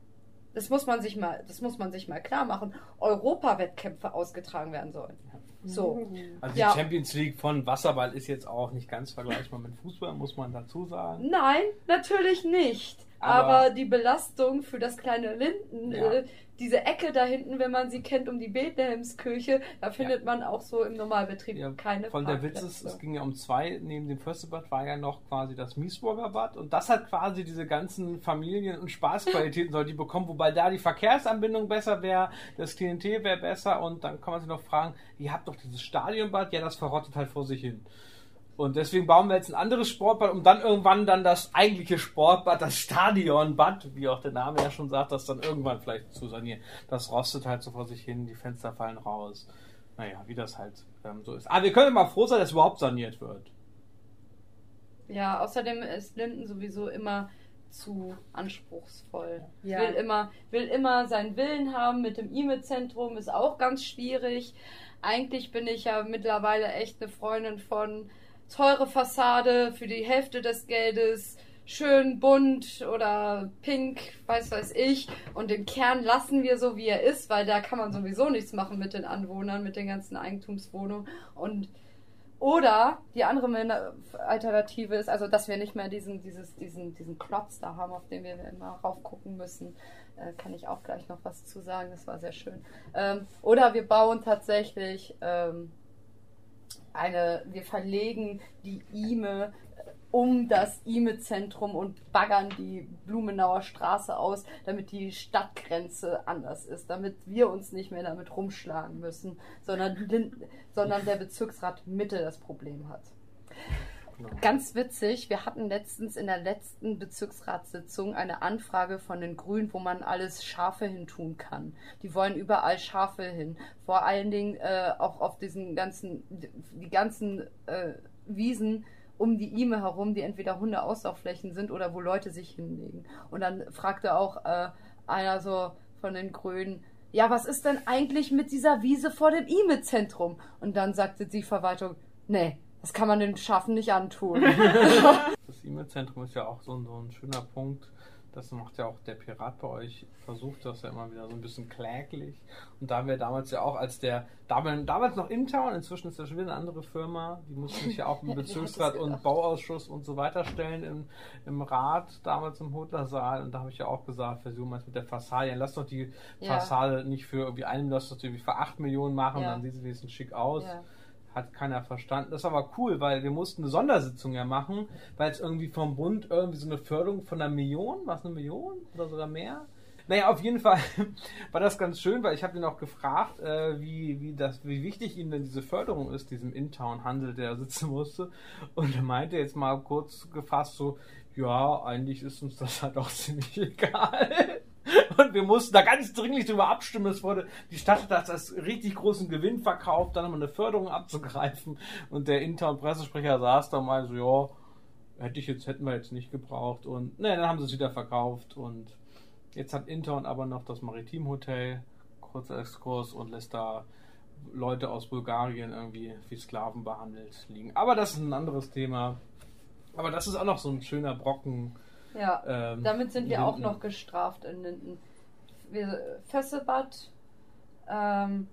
das muss man sich mal, das muss man sich mal klar machen, Europa-Wettkämpfe ausgetragen werden sollen. So. Also Ja. die Champions League von Wasserball ist jetzt auch nicht ganz vergleichbar mit Fußball, muss man dazu sagen. Nein, natürlich nicht. Aber- Aber, die Belastung für das kleine Linden, Ja. äh, diese Ecke da hinten, wenn man sie kennt, um die Bethlehemskirche, da findet man auch so im Normalbetrieb Ja, keine Von der. Witz ist, es ging ja um zwei, neben dem Fürstebad war ja noch quasi das Miesburger Bad und das hat quasi diese ganzen Familien- und Spaßqualitäten soll die bekommen, wobei da die Verkehrsanbindung besser wäre, das Klientel wäre besser und dann kann man sich noch fragen, ihr habt doch dieses Stadionbad, ja das verrottet halt vor sich hin. Und deswegen bauen wir jetzt ein anderes Sportbad, um dann irgendwann dann das eigentliche Sportbad, das Stadionbad, wie auch der Name ja schon sagt, das dann irgendwann vielleicht zu sanieren. Das rostet halt so vor sich hin, die Fenster fallen raus. Naja, wie das halt ähm, so ist. Aber wir können mal froh sein, dass es überhaupt saniert wird. Ja, außerdem ist Linden sowieso immer zu anspruchsvoll. Ja. Will, immer, will immer seinen Willen haben mit dem E-Mail-Zentrum, ist auch ganz schwierig. Eigentlich bin ich ja mittlerweile echt eine Freundin von teure Fassade für die Hälfte des Geldes, schön bunt oder pink, weiß weiß ich. Und den Kern lassen wir so, wie er ist, weil da kann man sowieso nichts machen mit den Anwohnern, mit den ganzen Eigentumswohnungen. Und oder die andere Alternative ist, also dass wir nicht mehr diesen, dieses, diesen, diesen Klotz da haben, auf den wir immer raufgucken müssen. Äh, kann ich auch gleich noch was zu sagen, das war sehr schön. Ähm, oder wir bauen tatsächlich ähm, eine, wir verlegen die IME um das IME-Zentrum und baggern die Blumenauer Straße aus, damit die Stadtgrenze anders ist, damit wir uns nicht mehr damit rumschlagen müssen, sondern, sondern der Bezirksrat Mitte das Problem hat. Ganz witzig, wir hatten letztens in der letzten Bezirksratssitzung eine Anfrage von den Grünen, wo man alles Schafe hin tun kann. Die wollen überall Schafe hin. Vor allen Dingen äh, auch auf diesen ganzen, die ganzen äh, Wiesen um die Ime herum, die entweder Hundeauslaufflächen sind oder wo Leute sich hinlegen. Und dann fragte auch äh, einer so von den Grünen, ja, was ist denn eigentlich mit dieser Wiese vor dem Ime-Zentrum? Und dann sagte die Verwaltung, nee, das kann man den Schafen nicht antun. Das E-Mail-Zentrum ist ja auch so ein, so ein schöner Punkt. Das macht ja auch der Pirat bei euch, versucht das ja immer wieder so ein bisschen kläglich. Und da haben wir damals ja auch, als der, damals, damals noch Intown, inzwischen ist das schon wieder eine andere Firma, die mussten sich ja auch im Bezirksrat und? Bauausschuss und so weiter stellen im, im Rat, damals im Hodlersaal. Und da habe ich ja auch gesagt, versuchen wir es mit der Fassade, lass doch die Ja. Fassade nicht für irgendwie einen, lass doch die irgendwie für 8 Millionen machen, Ja. dann sieht sie wenigstens schick aus Ja. Hat keiner verstanden. Das war aber cool, weil wir mussten eine Sondersitzung ja machen, weil es irgendwie vom Bund irgendwie so eine Förderung von einer Million, war es eine Million oder sogar mehr? Naja, auf jeden Fall war das ganz schön, weil ich habe ihn auch gefragt, äh, wie, wie, das, wie wichtig ihm denn diese Förderung ist, diesem In-Town-Handel, der sitzen musste. Und er meinte jetzt mal kurz gefasst so, ja, eigentlich ist uns das halt auch ziemlich egal. Und wir mussten da ganz dringlich drüber abstimmen. Es wurde, die Stadt hat das als richtig großen Gewinn verkauft, dann nochmal eine Förderung abzugreifen. Und der Intern-Pressesprecher saß da mal so, ja, hätte ich jetzt, hätten wir jetzt nicht gebraucht. Und ne, dann haben sie es wieder verkauft. Und jetzt hat Intern aber noch das Maritimhotel, kurzer Exkurs, und lässt da Leute aus Bulgarien irgendwie wie Sklaven behandelt liegen. Aber das ist ein anderes Thema. Aber das ist auch noch so ein schöner Brocken. Ja, Ähm, damit sind wir auch Linden. noch gestraft in Linden. Wir, ähm,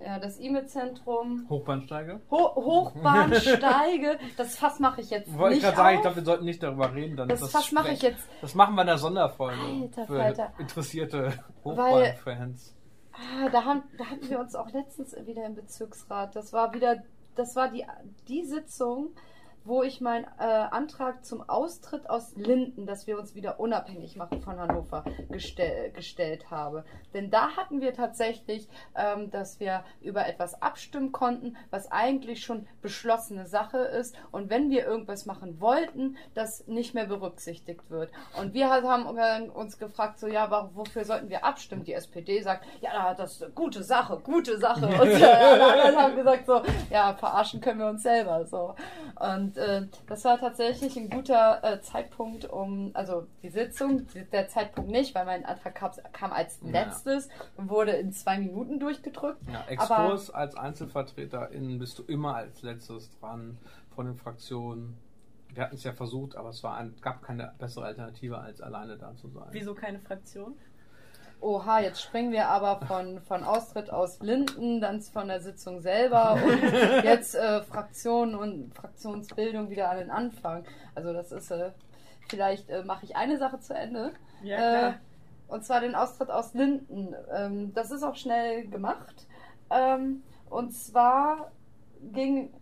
ja, das E-Mail-Zentrum, Hochbahnsteige. Ho Hochbahnsteige, das Fass mache ich jetzt Wollte ich nicht gerade sagen, ich glaube, wir sollten nicht darüber reden. Dann das ist Fass mache ich jetzt Das machen wir in der Sonderfolge Alter für Falter. interessierte Hochbahnfans. Ah, da, haben, da hatten wir uns auch letztens wieder im Bezirksrat. Das war wieder, das war die, die Sitzung, wo ich meinen äh, Antrag zum Austritt aus Linden, dass wir uns wieder unabhängig machen von Hannover, gestell, gestellt habe. Denn da hatten wir tatsächlich, ähm, dass wir über etwas abstimmen konnten, was eigentlich schon beschlossene Sache ist. Und wenn wir irgendwas machen wollten, das nicht mehr berücksichtigt wird. Und wir haben äh, uns gefragt, so ja, warum, wofür sollten wir abstimmen? Die SPD sagt, ja, das ist eine gute Sache, gute Sache. Und äh, alle anderen haben gesagt so, ja, verarschen können wir uns selber so. Und äh, das war tatsächlich ein guter äh, Zeitpunkt, um, also die Sitzung, der Zeitpunkt nicht, weil mein Antrag kam, kam als Ja. letztes und wurde in zwei Minuten durchgedrückt. Ja, Aber- Exkurs als Einzelvertreterin bist du immer als letztes dran von den Fraktionen. Wir hatten es ja versucht, aber es war ein, gab keine bessere Alternative, als alleine da zu sein. Wieso keine Fraktion? Oha, jetzt springen wir aber von, von Austritt aus Linden, dann von der Sitzung selber und jetzt äh, Fraktionen und Fraktionsbildung wieder an den Anfang. Also das ist, äh, vielleicht äh, mache ich eine Sache zu Ende. Ja, Äh, und zwar den Austritt aus Linden. Ähm, das ist auch schnell gemacht. Ähm, und zwar ging,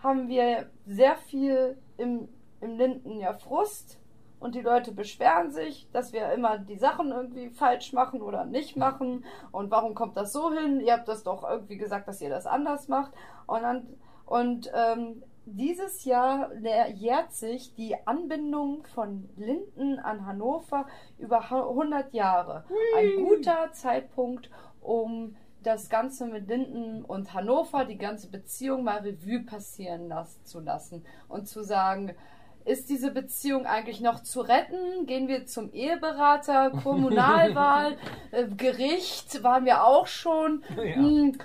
haben wir sehr viel im, im Linden ja Frust. Und die Leute beschweren sich, dass wir immer die Sachen irgendwie falsch machen oder nicht machen. Und warum kommt das so hin? Ihr habt das doch irgendwie gesagt, dass ihr das anders macht. Und, dann, und ähm, dieses Jahr jährt sich die Anbindung von Linden an Hannover über ha- 100 Jahre. Ein guter Zeitpunkt, um das Ganze mit Linden und Hannover, die ganze Beziehung mal Revue passieren las zu lassen und zu sagen, ist diese Beziehung eigentlich noch zu retten? Gehen wir zum Eheberater, Kommunalwahl, äh, Gericht, waren wir auch schon. Ja. Hm,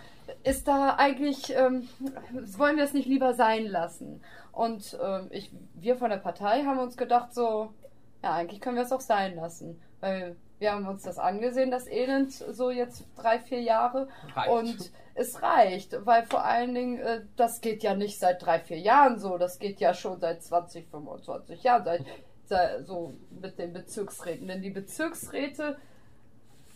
ist da eigentlich, ähm, wollen wir es nicht lieber sein lassen? Und ähm, ich, wir von der Partei haben uns gedacht, so, ja, eigentlich können wir es auch sein lassen. Weil wir haben uns das angesehen, das Elend, so jetzt drei, vier Jahre. Reicht. Und es reicht, weil vor allen Dingen, äh, das geht ja nicht seit drei, vier Jahren so, das geht ja schon seit 20, 25 Jahren, seit, seit so mit den Bezirksräten. Denn die Bezirksräte,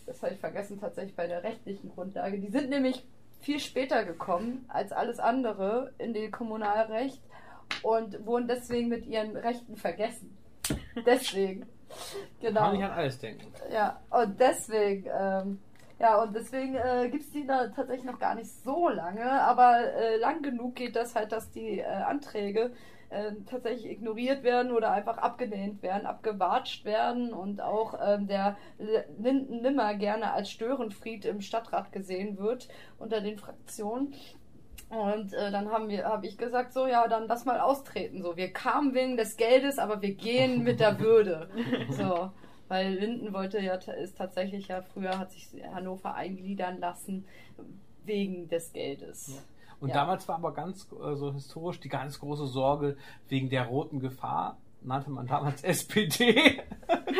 das habe ich vergessen tatsächlich bei der rechtlichen Grundlage, die sind nämlich viel später gekommen als alles andere in den Kommunalrecht und wurden deswegen mit ihren Rechten vergessen. Deswegen. Genau. Kann ich an alles denken. Ja, und deswegen, ähm, ja, und deswegen äh, gibt es die da tatsächlich noch gar nicht so lange, aber äh, lang genug geht das halt, dass die äh, Anträge äh, tatsächlich ignoriert werden oder einfach abgelehnt werden, abgewatscht werden und auch ähm, der Linden nimmer gerne als Störenfried im Stadtrat gesehen wird unter den Fraktionen. Und äh, dann haben wir, habe ich gesagt, so ja, dann lass mal austreten. So, wir kamen wegen des Geldes, aber wir gehen mit der Würde. So, weil Linden wollte ja ist tatsächlich ja früher hat sich Hannover eingliedern lassen wegen des Geldes. Und Ja. damals war aber ganz äh, so historisch die ganz große Sorge wegen der roten Gefahr. Nannte man damals SPD.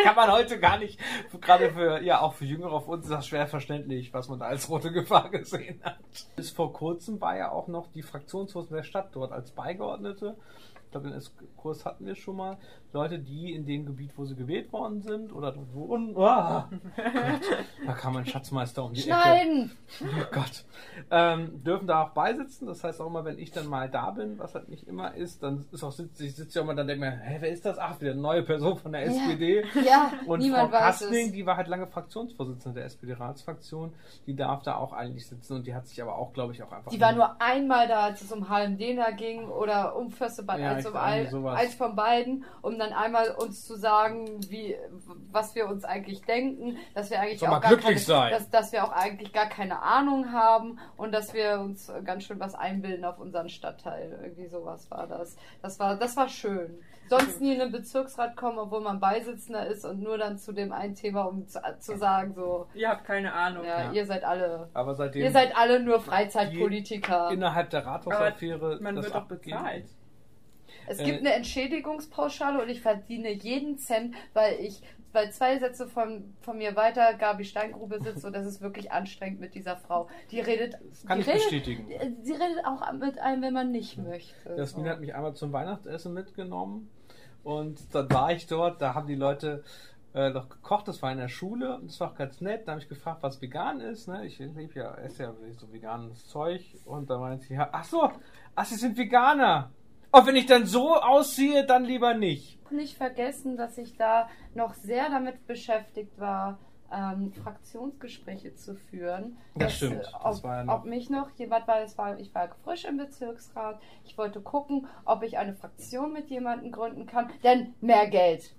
Kann man heute gar nicht, gerade für, ja, auch für Jüngere auf uns ist das schwer verständlich, was man da als rote Gefahr gesehen hat. Bis vor kurzem war ja auch noch die Fraktionsvorsitzende der Stadt dort als Beigeordnete. Ich glaube, den Kurs hatten wir schon mal. Leute, die in dem Gebiet, wo sie gewählt worden sind oder dort wohnen. Ah, da kam ein Schatzmeister um die Ecke. Schneiden! Oh Gott. Ähm, dürfen da auch beisitzen. Das heißt auch immer, wenn ich dann mal da bin, was halt nicht immer ist, dann ist auch sitze ich sitze ja immer dann denke mir, hä, wer ist das? Ach, wieder eine neue Person von der SPD. Ja, Und niemand Frau es. die war halt lange Fraktionsvorsitzende der SPD-Ratsfraktion, die darf da auch eigentlich sitzen und die hat sich aber auch, glaube ich, auch einfach. Die war nur einmal da, als es um HMDner ging oder um Fürstebad, Ja, eins, ich um glaube, ein, sowas. eins von beiden, um dann einmal uns zu sagen, wie, was wir uns eigentlich denken, dass wir eigentlich Soll auch gar glücklich keine, sein. Dass, dass wir auch eigentlich gar keine Ahnung haben und dass wir uns ganz schön was einbilden auf unseren Stadtteil. Irgendwie sowas war das. Das war, das war schön. Sonst nie in den Bezirksrat kommen, obwohl man Beisitzender ist und nur dann zu dem einen Thema, um zu, zu sagen, so, Ihr habt keine Ahnung. ja, Ja. ihr seid alle, aber seitdem ihr seid alle nur Freizeitpolitiker. innerhalb der Rathausaffäre Man das wird doch bezahlt. Es Äh, gibt eine Entschädigungspauschale und ich verdiene jeden Cent, weil ich weil zwei Sätze von, von mir weiter Gabi Steingrube sitzt und das ist wirklich anstrengend mit dieser Frau. Die redet, Das kann ich redet, bestätigen. Sie redet auch mit einem, wenn man nicht möchte. Jasmin So. hat mich einmal zum Weihnachtsessen mitgenommen und dann war ich dort, da haben die Leute äh, noch gekocht, das war in der Schule und das war auch ganz nett. Da habe ich gefragt, was vegan ist. Ne? Ich liebe ja, esse ja so veganes Zeug und da meinte sie, ja, ach so, ach, sie sind Veganer. Und wenn ich dann so aussehe, dann lieber nicht. nicht vergessen, dass ich da noch sehr damit beschäftigt war, ähm, Fraktionsgespräche zu führen. Das Dass, stimmt, äh, das ob, war ja noch- ob mich noch jemand, weil es war, ich war frisch im Bezirksrat. Ich wollte gucken, ob ich eine Fraktion mit jemandem gründen kann. Denn mehr Geld.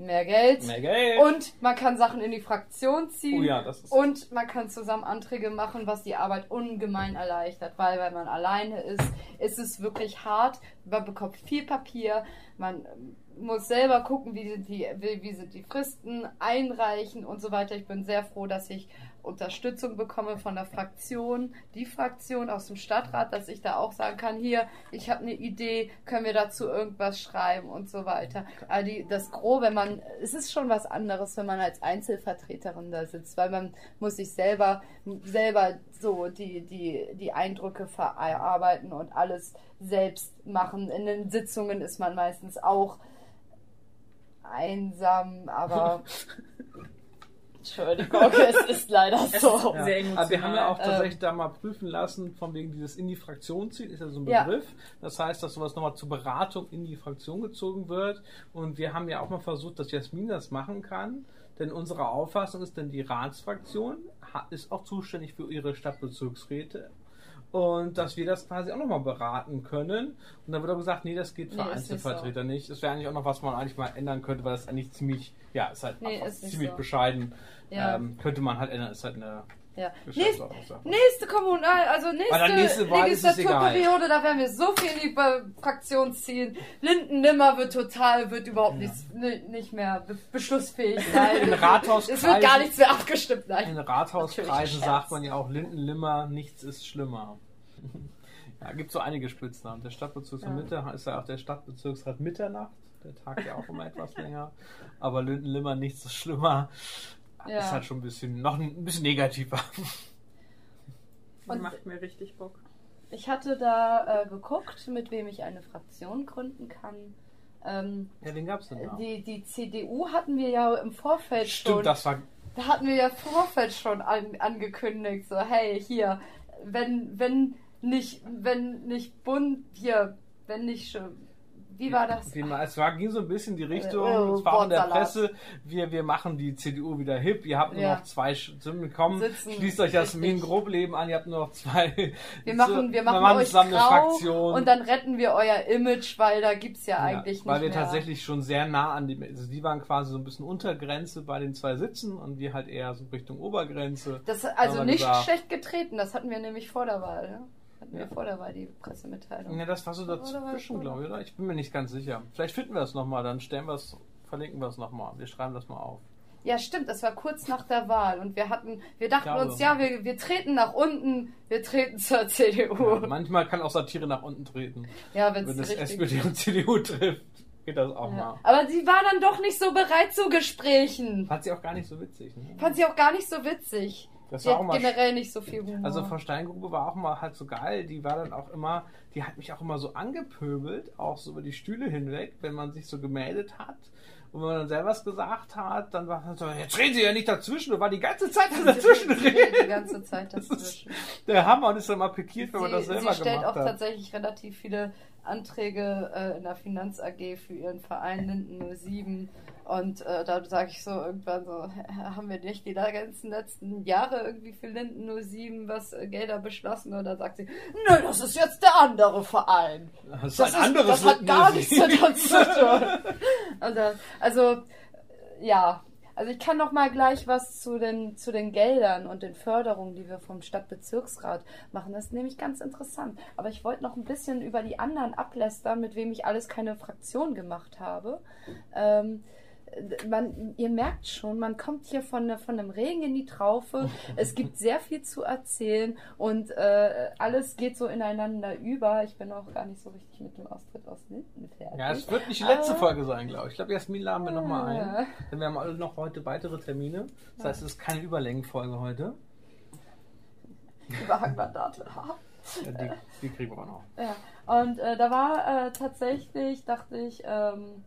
Mehr Geld. Mehr Geld. Und man kann Sachen in die Fraktion ziehen. oh ja, das ist. Und man kann zusammen Anträge machen, was die Arbeit ungemein erleichtert, weil wenn man alleine ist, ist es wirklich hart. Man bekommt viel Papier, man ähm, muss selber gucken, wie sind die, wie, wie sind die Fristen, einreichen und so weiter. Ich bin sehr froh, dass ich Unterstützung bekomme von der Fraktion, die Fraktion aus dem Stadtrat, dass ich da auch sagen kann, hier, ich habe eine Idee, können wir dazu irgendwas schreiben und so weiter. Aber die, das Gros, wenn man, es ist schon was anderes, wenn man als Einzelvertreterin da sitzt, weil man muss sich selber, selber so die, die, die Eindrücke verarbeiten und alles selbst machen. In den Sitzungen ist man meistens auch einsam, aber Entschuldigung, es ist leider so. Ja. Sehr emotional. Aber wir haben ja auch Ähm. tatsächlich da mal prüfen lassen, von wegen dieses in die Fraktion ziehen, ist ja so ein Ja. Begriff. Das heißt, dass sowas nochmal zur Beratung in die Fraktion gezogen wird. Und wir haben ja auch mal versucht, dass Jasmin das machen kann. Denn unsere Auffassung ist, denn die Ratsfraktion ist auch zuständig für ihre Stadtbezirksräte. Und dass wir das quasi auch nochmal beraten können. Und dann wird auch gesagt, nee, das geht für Nee, nicht Einzelvertreter nicht. Das wäre eigentlich auch noch was, man eigentlich mal ändern könnte, weil das eigentlich ziemlich, ja, ist halt Nee, ist ziemlich so. bescheiden. Ja. Ähm, könnte man halt ändern, ist halt eine Ja. Nächste Kommunal, also nächste, Aber dann nächste es Legislaturperiode, da werden wir so viel in die Fraktion ziehen. Linden Nimmer wird total, wird überhaupt nichts, ni- nicht mehr be beschlussfähig sein. In Rathauskreisen- Es wird gar nichts mehr abgestimmt, In nein. Rathauskreisen Natürlich Scherz. sagt man ja auch Lindenlimmer, nichts ist schlimmer. Ja, gibt so einige Spitznamen. Der Stadtbezirk Ja. Mitte ist ja auch der Stadtbezirksrat Mitternacht. Der tagt ja auch immer etwas länger. Aber Lindenlimmer, nichts ist schlimmer. Ja. Ist halt schon ein bisschen, noch ein bisschen negativer. Und- macht mir richtig Bock. Ich hatte da äh, geguckt, mit wem ich eine Fraktion gründen kann. Ähm, Ja, den gab's denn da. die, die CDU hatten wir ja im Vorfeld schon. Stimmt, das war. Da hatten wir ja im Vorfeld schon an, angekündigt, so, hey, hier, wenn, wenn nicht, wenn nicht Bund, hier, wenn nicht schon, wie war das? Es war, ging so ein bisschen in die Richtung, Oh, es war in der. Presse, wir, wir machen die CDU wieder hip, ihr habt nur Ja. noch zwei Stimmen, komm, Sitzen, schließt euch das richtig. Grobleben an, ihr habt nur noch zwei. Wir machen, wir machen euch zusammen eine grau Fraktion. und dann retten wir euer Image, weil da gibt's ja, Ja, eigentlich weil nicht wir mehr. tatsächlich schon sehr nah an dem, also die waren quasi so ein bisschen Untergrenze bei den zwei Sitzen und wir halt eher so Richtung Obergrenze. Das also nicht gesagt. schlecht getreten, das hatten wir nämlich vor der Wahl, ne? Hatten wir Ja. vor der Wahl die Pressemitteilung. Ja, das war so war dazwischen, glaube ich, oder? Ich bin mir nicht ganz sicher. Vielleicht finden wir es nochmal, dann stellen wir es, verlinken wir es nochmal. Wir schreiben das mal auf. Ja, stimmt, das war kurz nach der Wahl und wir hatten, wir dachten uns, ja, wir, wir treten nach unten, wir treten zur CDU. Ja, manchmal kann auch Satire nach unten treten, Ja, wenn es wenn es richtig SPD und CDU trifft. geht das auch Ja. mal. Aber sie war dann doch nicht so bereit zu Gesprächen. Fand sie auch gar nicht so witzig. Ne? Fand sie auch gar nicht so witzig. Das Sie war auch hat mal generell nicht so viel Humor. Also Frau Steingrube war auch mal halt so geil. Die war dann auch immer, die hat mich auch immer so angepöbelt, auch so über die Stühle hinweg, wenn man sich so gemeldet hat. Und wenn man dann selber was gesagt hat, dann war es so, jetzt reden Sie ja nicht dazwischen. Du war die ganze Zeit dazwischen die reden. ganze Zeit dazwischen. der Hammer und ist dann mal pikiert, wenn man das selber sie stellt gemacht auch hat. tatsächlich relativ viele Anträge äh, in der Finanz AG für ihren Verein Linden 07. Und äh, da sage ich so irgendwann so, haben wir nicht die ganzen letzten Jahre irgendwie für Linden 07 was äh, Gelder beschlossen? Und dann sagt sie, nö, das ist jetzt der andere Verein. Das ist Das, anderes das hat gar 07. nichts damit zu tun. Also, also äh, ja, also ich kann noch mal gleich was zu den, zu den Geldern und den Förderungen, die wir vom Stadtbezirksrat machen. Das ist nämlich ganz interessant. Aber ich wollte noch ein bisschen über die anderen ablästern, mit wem ich alles keine Fraktion gemacht habe. Ähm, man, ihr merkt schon, man kommt hier von, ne- von einem Regen in die Traufe. Es gibt sehr viel zu erzählen und äh, alles geht so ineinander über. Ich bin auch gar nicht so richtig mit dem Austritt aus Linden fertig. Ja, es wird nicht die letzte Aber- Folge sein, glaube ich. Ich glaube, Jasmin laden wir nochmal ein. Denn wir haben alle noch heute weitere Termine. Das heißt, es ist keine Überlängenfolge heute. Überhangmandate. Ja, die, die kriegen wir auch noch. Ja, und äh, da war äh, tatsächlich, dachte ich, ähm,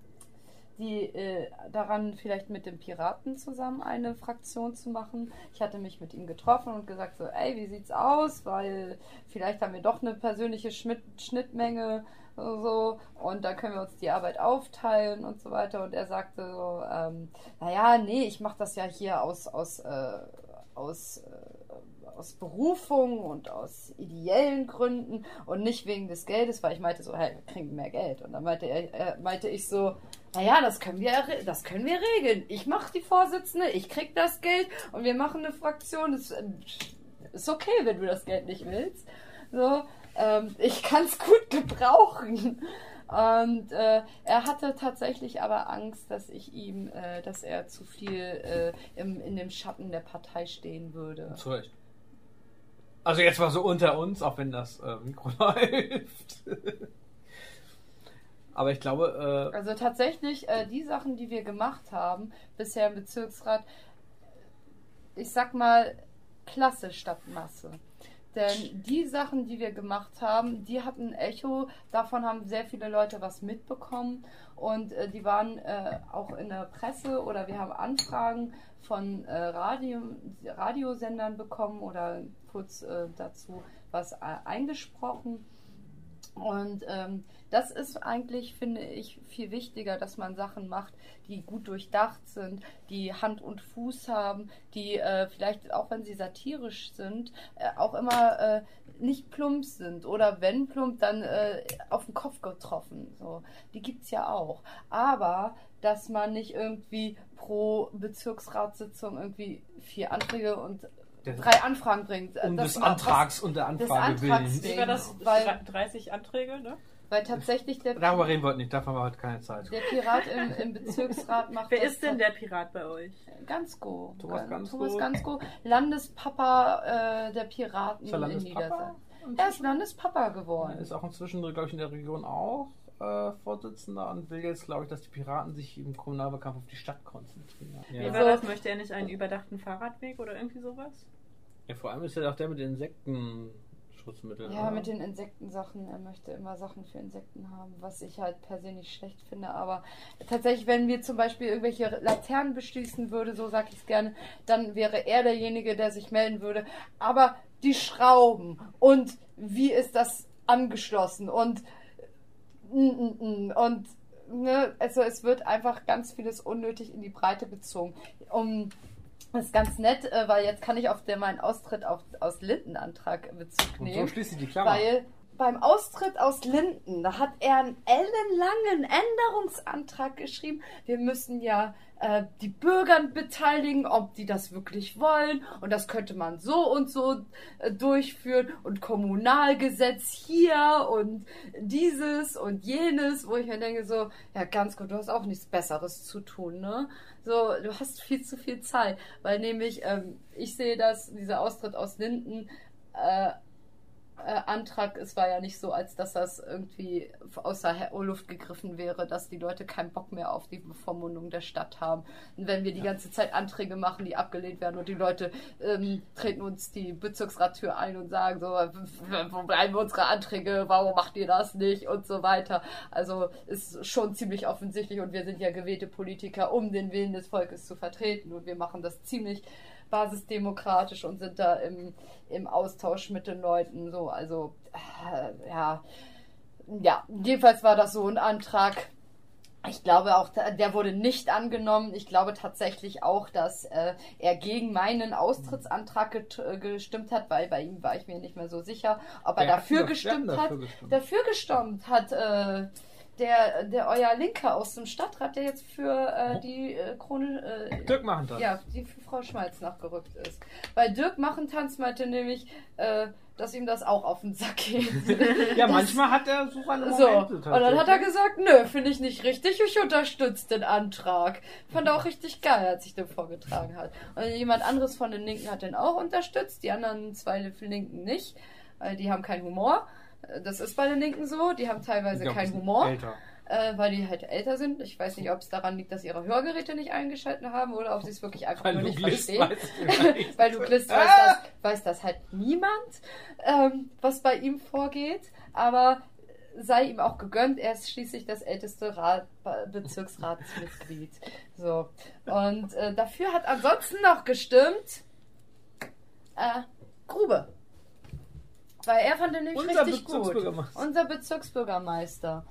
die äh, daran vielleicht mit den Piraten zusammen eine Fraktion zu machen. Ich hatte mich mit ihm getroffen und gesagt so, ey, wie sieht's aus? Weil vielleicht haben wir doch eine persönliche Schmidt Schnittmenge so und da können wir uns die Arbeit aufteilen und so weiter. Und er sagte so, ähm, naja, nee, ich mache das ja hier aus aus äh, aus äh, aus Berufung und aus ideellen Gründen und nicht wegen des Geldes, weil ich meinte so, hey, wir kriegen mehr Geld. Und dann meinte er, äh, meinte ich so, naja, das können wir, das können wir regeln. Ich mache die Vorsitzende, ich krieg das Geld und wir machen eine Fraktion. Das äh, ist okay, wenn du das Geld nicht willst. So, ähm, ich kann es gut gebrauchen. Und äh, er hatte tatsächlich aber Angst, dass ich ihm, äh, dass er zu viel äh, im, in dem Schatten der Partei stehen würde. Zu Recht. Also jetzt mal so unter uns, auch wenn das äh, Mikro läuft. Aber ich glaube, äh, Also tatsächlich, äh, die Sachen, die wir gemacht haben, bisher im Bezirksrat, ich sag mal, Klasse statt Masse. Denn die Sachen, die wir gemacht haben, die hatten Echo, davon haben sehr viele Leute was mitbekommen. Und äh, die waren äh, auch in der Presse oder wir haben Anfragen von äh, Radio, Radiosendern bekommen oder kurz äh, dazu was äh, eingesprochen. Und ähm, das ist eigentlich, finde ich, viel wichtiger, dass man Sachen macht, die gut durchdacht sind, die Hand und Fuß haben, die äh, vielleicht, auch wenn sie satirisch sind, äh, auch immer äh, nicht plump sind. Oder wenn plump, dann äh, auf den Kopf getroffen. So. Die gibt es ja auch. Aber dass man nicht irgendwie pro Bezirksratssitzung irgendwie vier Anträge und drei Anfragen bringt. um Das des Antrags und der Anfrage Antrags willen. Wie war das? Weil- 30 Anträge, ne? Weil tatsächlich der, Darüber reden wir heute nicht, dafür haben wir heute keine Zeit. der Pirat im, im Bezirksrat macht Wer ist denn der Pirat bei euch? Gansko. Thomas Gansko. Thomas Gansko, Landespapa äh, der Piraten Ist er in Landespapa? Niedersachsen. Er ist Landespapa Er geworden. ist auch inzwischen, glaube ich, in der Region auch äh, Vorsitzender und will jetzt, glaube ich, dass die Piraten sich im Kommunalwahlkampf auf die Stadt konzentrieren. Wie Ja. war Also- das? Möchte er nicht einen überdachten Fahrradweg oder irgendwie sowas? Ja, vor allem ist er auch der mit den Insektenschutzmitteln. Ja, oder? mit den Insektensachen. Er möchte immer Sachen für Insekten haben, was ich halt per se nicht schlecht finde. Aber tatsächlich, wenn wir zum Beispiel irgendwelche Laternen beschließen würde, so sage ich es gerne, dann wäre er derjenige, der sich melden würde. Aber die Schrauben und wie ist das angeschlossen und und ne, also es wird einfach ganz vieles unnötig in die Breite gezogen. Um das ist ganz nett, äh, weil jetzt kann ich auf der meinen Austritt auf, aus Lindenantrag Bezug Und so nehmen. schließt sich die Klammer. Weil beim Austritt aus Linden, da hat er einen ellenlangen Änderungsantrag geschrieben. Wir müssen ja äh, die Bürger beteiligen, ob die das wirklich wollen. Und das könnte man so und so äh, durchführen. Und Kommunalgesetz hier und dieses und jenes, wo ich mir denke, so, ja, ganz gut, du hast auch nichts Besseres zu tun, ne? So, du hast viel zu viel Zeit. Weil nämlich, ähm, ich sehe das, dieser Austritt aus Linden, äh, äh, Antrag, es war ja nicht so, als dass das irgendwie aus der Luft gegriffen wäre, dass die Leute keinen Bock mehr auf die Bevormundung der Stadt haben. Und wenn wir die ganze Zeit Anträge machen, die abgelehnt werden und die Leute ähm, treten uns die Bezirksrattür ein und sagen so, wo bleiben unsere Anträge, warum macht ihr das nicht und so weiter. Also ist schon ziemlich offensichtlich und wir sind ja gewählte Politiker, um den Willen des Volkes zu vertreten und wir machen das ziemlich basisdemokratisch und sind da im, im Austausch mit den Leuten. So, also äh, ja. Ja, jedenfalls war das so ein Antrag. Ich glaube auch, der wurde nicht angenommen. Ich glaube tatsächlich auch, dass äh, er gegen meinen Austrittsantrag gestimmt hat, weil bei ihm war ich mir nicht mehr so sicher, ob er Der dafür hat- gestimmt hat. dafür gestimmt. Dafür gestimmt hat äh, der, der euer Linker aus dem Stadtrat, der jetzt für äh, die äh, Krone. Äh, Dirk machen das. ja, die für Frau Schmalz nachgerückt ist. Weil Dirk Machentanz meinte nämlich, äh, dass ihm das auch auf den Sack geht. Ja, Das- manchmal hat er so seine So, Momente und dann hat er gesagt, nö, finde ich nicht richtig, ich unterstütze den Antrag. Fand er auch richtig geil, als ich den vorgetragen hat. Und jemand anderes von den Linken hat den auch unterstützt, die anderen zwei Linken nicht, weil die haben keinen Humor. Das ist bei den Linken so, die haben teilweise glaub, keinen Humor Älter. äh, weil die halt älter sind. Ich weiß nicht, ob es daran liegt, dass ihre Hörgeräte nicht eingeschalten haben oder ob sie es wirklich einfach Weil nur nicht Glist verstehen. nicht. weil du Glist Ah! weiß, das, weiß das halt niemand, ähm, was bei ihm vorgeht. Aber sei ihm auch gegönnt, er ist schließlich das älteste Rat, Bezirksratsmitglied. So. Und äh, dafür hat ansonsten noch gestimmt äh, Grube. Weil er fand den nämlich Unser richtig gut. Unser Bezirksbürgermeister.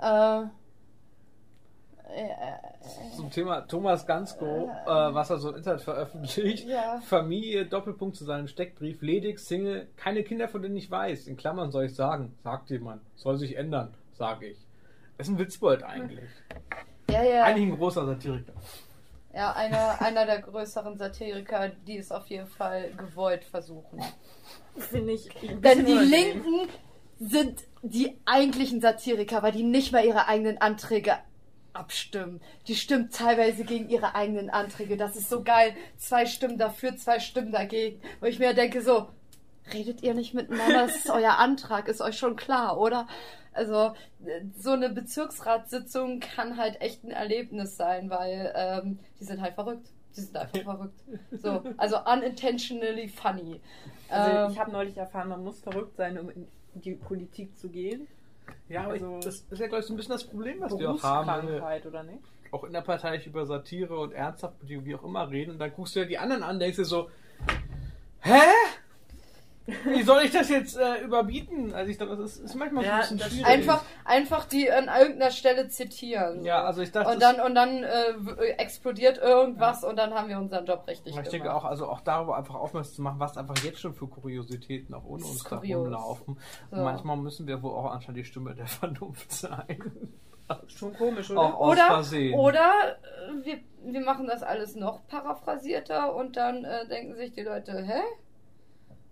Äh, äh, Zum Thema Thomas Gansko, äh, was er so im Internet veröffentlicht. Ja. Familie, Doppelpunkt zu seinem Steckbrief, ledig, Single, keine Kinder, von denen ich weiß. In Klammern soll ich sagen, sagt jemand. Soll sich ändern, sage ich. Ist ein Witzbold eigentlich. ja, ja. Eigentlich ein großer Satiriker. Ja, einer, einer der größeren Satiriker, die es auf jeden Fall gewollt versuchen. Finde ich. ein Denn die unangenehm. Linken sind die eigentlichen Satiriker, weil die nicht mal ihre eigenen Anträge abstimmen. Die stimmen teilweise gegen ihre eigenen Anträge. Das ist so geil. Zwei Stimmen dafür, zwei Stimmen dagegen. Wo ich mir denke so, redet ihr nicht miteinander? Das ist euer Antrag, ist euch schon klar, oder? Also äh, so eine Bezirksratssitzung kann halt echt ein Erlebnis sein, weil ähm, die sind halt verrückt. Die sind einfach verrückt. So, also unintentionally funny. Also Ähm, ich habe neulich erfahren, man muss verrückt sein, um in die Politik zu gehen. Ja, aber Also- ich, das ist ja, glaube ich, so ein bisschen das Problem, was wir auch haben. oder nicht? Auch in der Partei über Satire und ernsthaft, wie auch immer reden. Und dann guckst du ja die anderen an, denkst dir so, hä? Wie soll ich das jetzt äh, überbieten? Also ich glaube, das ist, ist manchmal Ja, ein bisschen schwierig. Einfach, einfach die an irgendeiner Stelle zitieren. Ja, also ich dachte, und dann, und dann äh, w- explodiert irgendwas und dann haben wir unseren Job richtig ich gemacht. denke auch, also auch darüber einfach aufmerksam zu machen, was einfach jetzt schon für Kuriositäten auch ohne uns da kurios. rumlaufen. So. Und manchmal müssen wir wohl auch anscheinend die Stimme der Vernunft sein. Schon komisch, oder? Auch aus Oder, Versehen. oder äh, wir, wir machen das alles noch paraphrasierter und dann äh, denken sich die Leute, hä?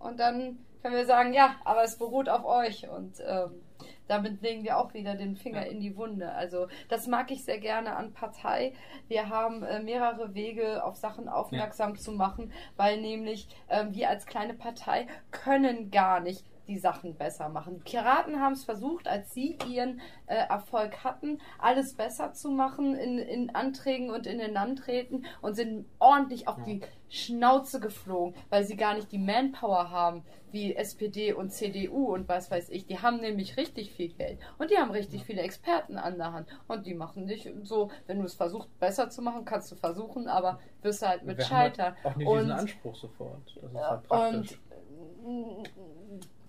Und dann können wir sagen, ja, aber es beruht auf euch und ähm, damit legen wir auch wieder den Finger Ja. in die Wunde. Also das mag ich sehr gerne an Partei. Wir haben äh, mehrere Wege, auf Sachen aufmerksam zu machen, weil nämlich ähm, wir als kleine Partei können gar nicht die Sachen besser machen. Piraten haben es versucht, als sie ihren äh, Erfolg hatten, alles besser zu machen in, in Anträgen und in den Landräten und sind ordentlich auf Ja. die Schnauze geflogen, weil sie gar nicht die Manpower haben wie SPD und CDU und was weiß ich. Die haben nämlich richtig viel Geld und die haben richtig viele Experten an der Hand und die machen dich so, wenn du es versuchst besser zu machen, kannst du versuchen, aber wirst halt mit wir haben halt auch nicht und, diesen Anspruch sofort. Das ist ja, halt praktisch. und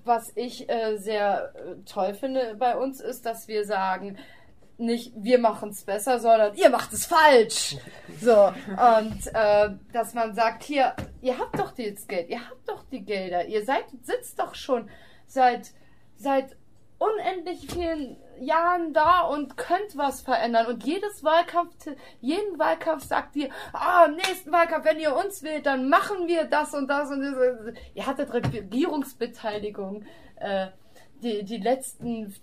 was ich äh, sehr äh, toll finde bei uns ist, dass wir sagen, nicht wir machen es besser, sondern ihr macht es falsch. So, und äh, dass man sagt, hier, ihr habt doch das Geld, ihr habt doch die Gelder, ihr seid, sitzt doch schon seit, seit unendlich vielen Jahren da und könnt was verändern. Und jedes Wahlkampf, jeden Wahlkampf sagt ihr, ah, im nächsten Wahlkampf, wenn ihr uns wählt, dann machen wir das und das und das. Ihr hattet Regierungsbeteiligung äh, die, die letzten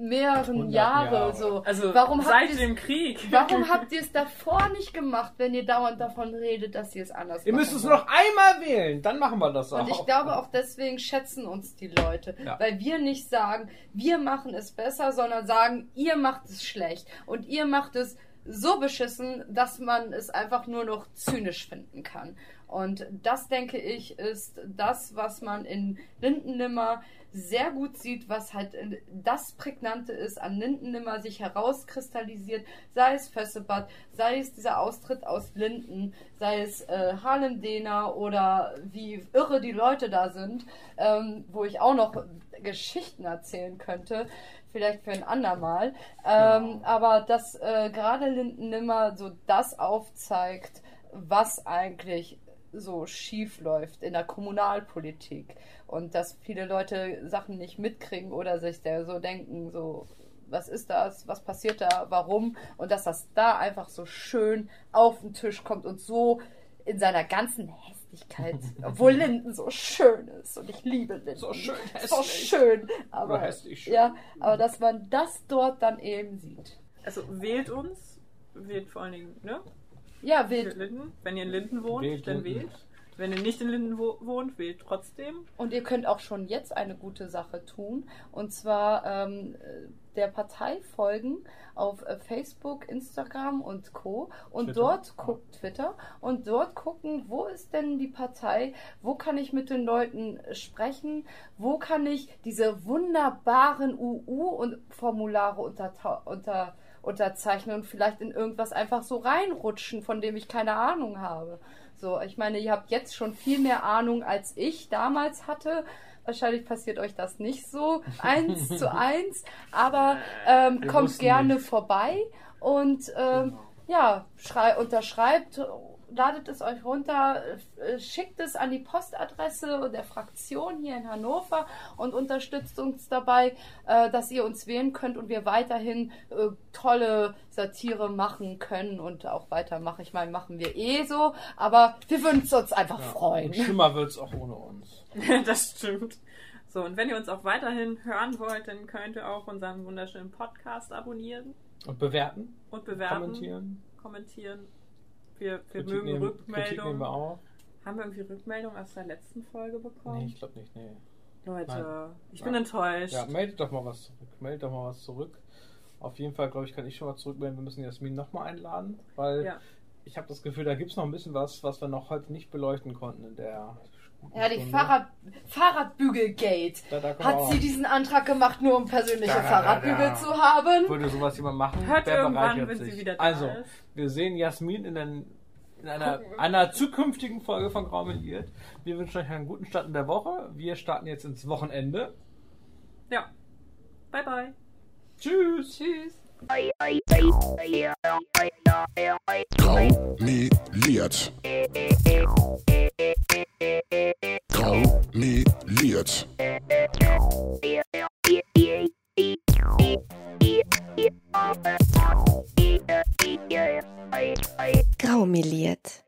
mehreren 100 Jahre. Jahre. So. Also warum seit habt ihr dem Krieg. Warum habt ihr es davor nicht gemacht, wenn ihr dauernd davon redet, dass ihr es anders Ihr machen müsst es noch einmal wählen, dann machen wir das auch. Und ich glaube auch deswegen schätzen uns die Leute, Ja. weil wir nicht sagen, wir machen es besser, sondern sagen, ihr macht es schlecht und ihr macht es so beschissen, dass man es einfach nur noch zynisch finden kann. Und das denke ich ist das, was man in Lindennimmer sehr gut sieht, was halt das Prägnante ist an Lindennimmer sich herauskristallisiert, sei es Fössebad, sei es dieser Austritt aus Linden, sei es äh, Harlem-Dena oder wie irre die Leute da sind, ähm, wo ich auch noch Geschichten erzählen könnte, vielleicht für ein andermal. Ähm, Aber dass äh, gerade Lindennimmer so das aufzeigt, was eigentlich so schief läuft in der Kommunalpolitik und dass viele Leute Sachen nicht mitkriegen oder sich da so denken, so was ist das, was passiert da, warum und dass das da einfach so schön auf den Tisch kommt und so in seiner ganzen Hässlichkeit, obwohl Linden so schön ist und ich liebe Linden. So schön So hässlich. schön, aber hässlich schön. ja, aber dass man das dort dann eben sieht. Also wählt uns, wählt vor allen Dingen, ne? Ja, Wählt. Linden. Wenn ihr in Linden wohnt, Wählt dann Linden. wählt. Wenn ihr nicht in Linden wo wohnt, wählt trotzdem. Und ihr könnt auch schon jetzt eine gute Sache tun. Und zwar ähm, der Partei folgen auf äh, Facebook, Instagram und Co. Und Twitter. dort guckt Twitter und dort gucken, wo ist denn die Partei, wo kann ich mit den Leuten sprechen, wo kann ich diese wunderbaren UU und Formulare unter, unter, unterzeichnen und vielleicht in irgendwas einfach so reinrutschen, von dem ich keine Ahnung habe. So, ich meine, ihr habt jetzt schon viel mehr Ahnung als ich damals hatte. Wahrscheinlich passiert euch das nicht so eins zu eins, aber ähm, kommt gerne nicht. vorbei und ähm, Genau. ja, schrei unterschreibt, ladet es euch runter, äh, schickt es an die Postadresse der Fraktion hier in Hannover und unterstützt uns dabei, äh, dass ihr uns wählen könnt und wir weiterhin äh, tolle Satire machen können und auch weitermachen. Ich meine, machen wir eh so, aber wir würden es uns einfach Und freuen. schlimmer wird es auch ohne uns. das stimmt. So, und wenn ihr uns auch weiterhin hören wollt, dann könnt ihr auch unseren wunderschönen Podcast abonnieren Und bewerten, und bewerten, kommentieren. kommentieren. Wir, wir mögen nehmen, Kritik nehmen Rückmeldungen. wir. Haben wir irgendwie Rückmeldungen aus der letzten Folge bekommen? Nee, ich glaube nicht, nee. Leute, Nein. ich bin Ja. enttäuscht. Ja, meldet doch mal was zurück. Meldet doch mal was zurück. Auf jeden Fall, glaube ich, kann ich schon mal zurückmelden. Wir müssen Jasmin nochmal einladen, weil Ja. ich habe das Gefühl, da gibt es noch ein bisschen was, was wir noch heute nicht beleuchten konnten in der Ja, die. Fahrrad Fahrradbügelgate. Da, da Hat auch. sie diesen Antrag gemacht, nur um persönliche Da, da, da, Fahrradbügel da. zu haben? Würde sowas jemand machen? Hört wer irgendwann, wenn sie sich. wieder da Also, ist. wir sehen Jasmin in, den, in einer, einer zukünftigen Folge von Graumeliert. Wir wünschen euch einen guten Start in der Woche. Wir starten jetzt ins Wochenende. Ja. Bye, bye. Tschüss. Tschüss. Traumeliert. Graumeliert.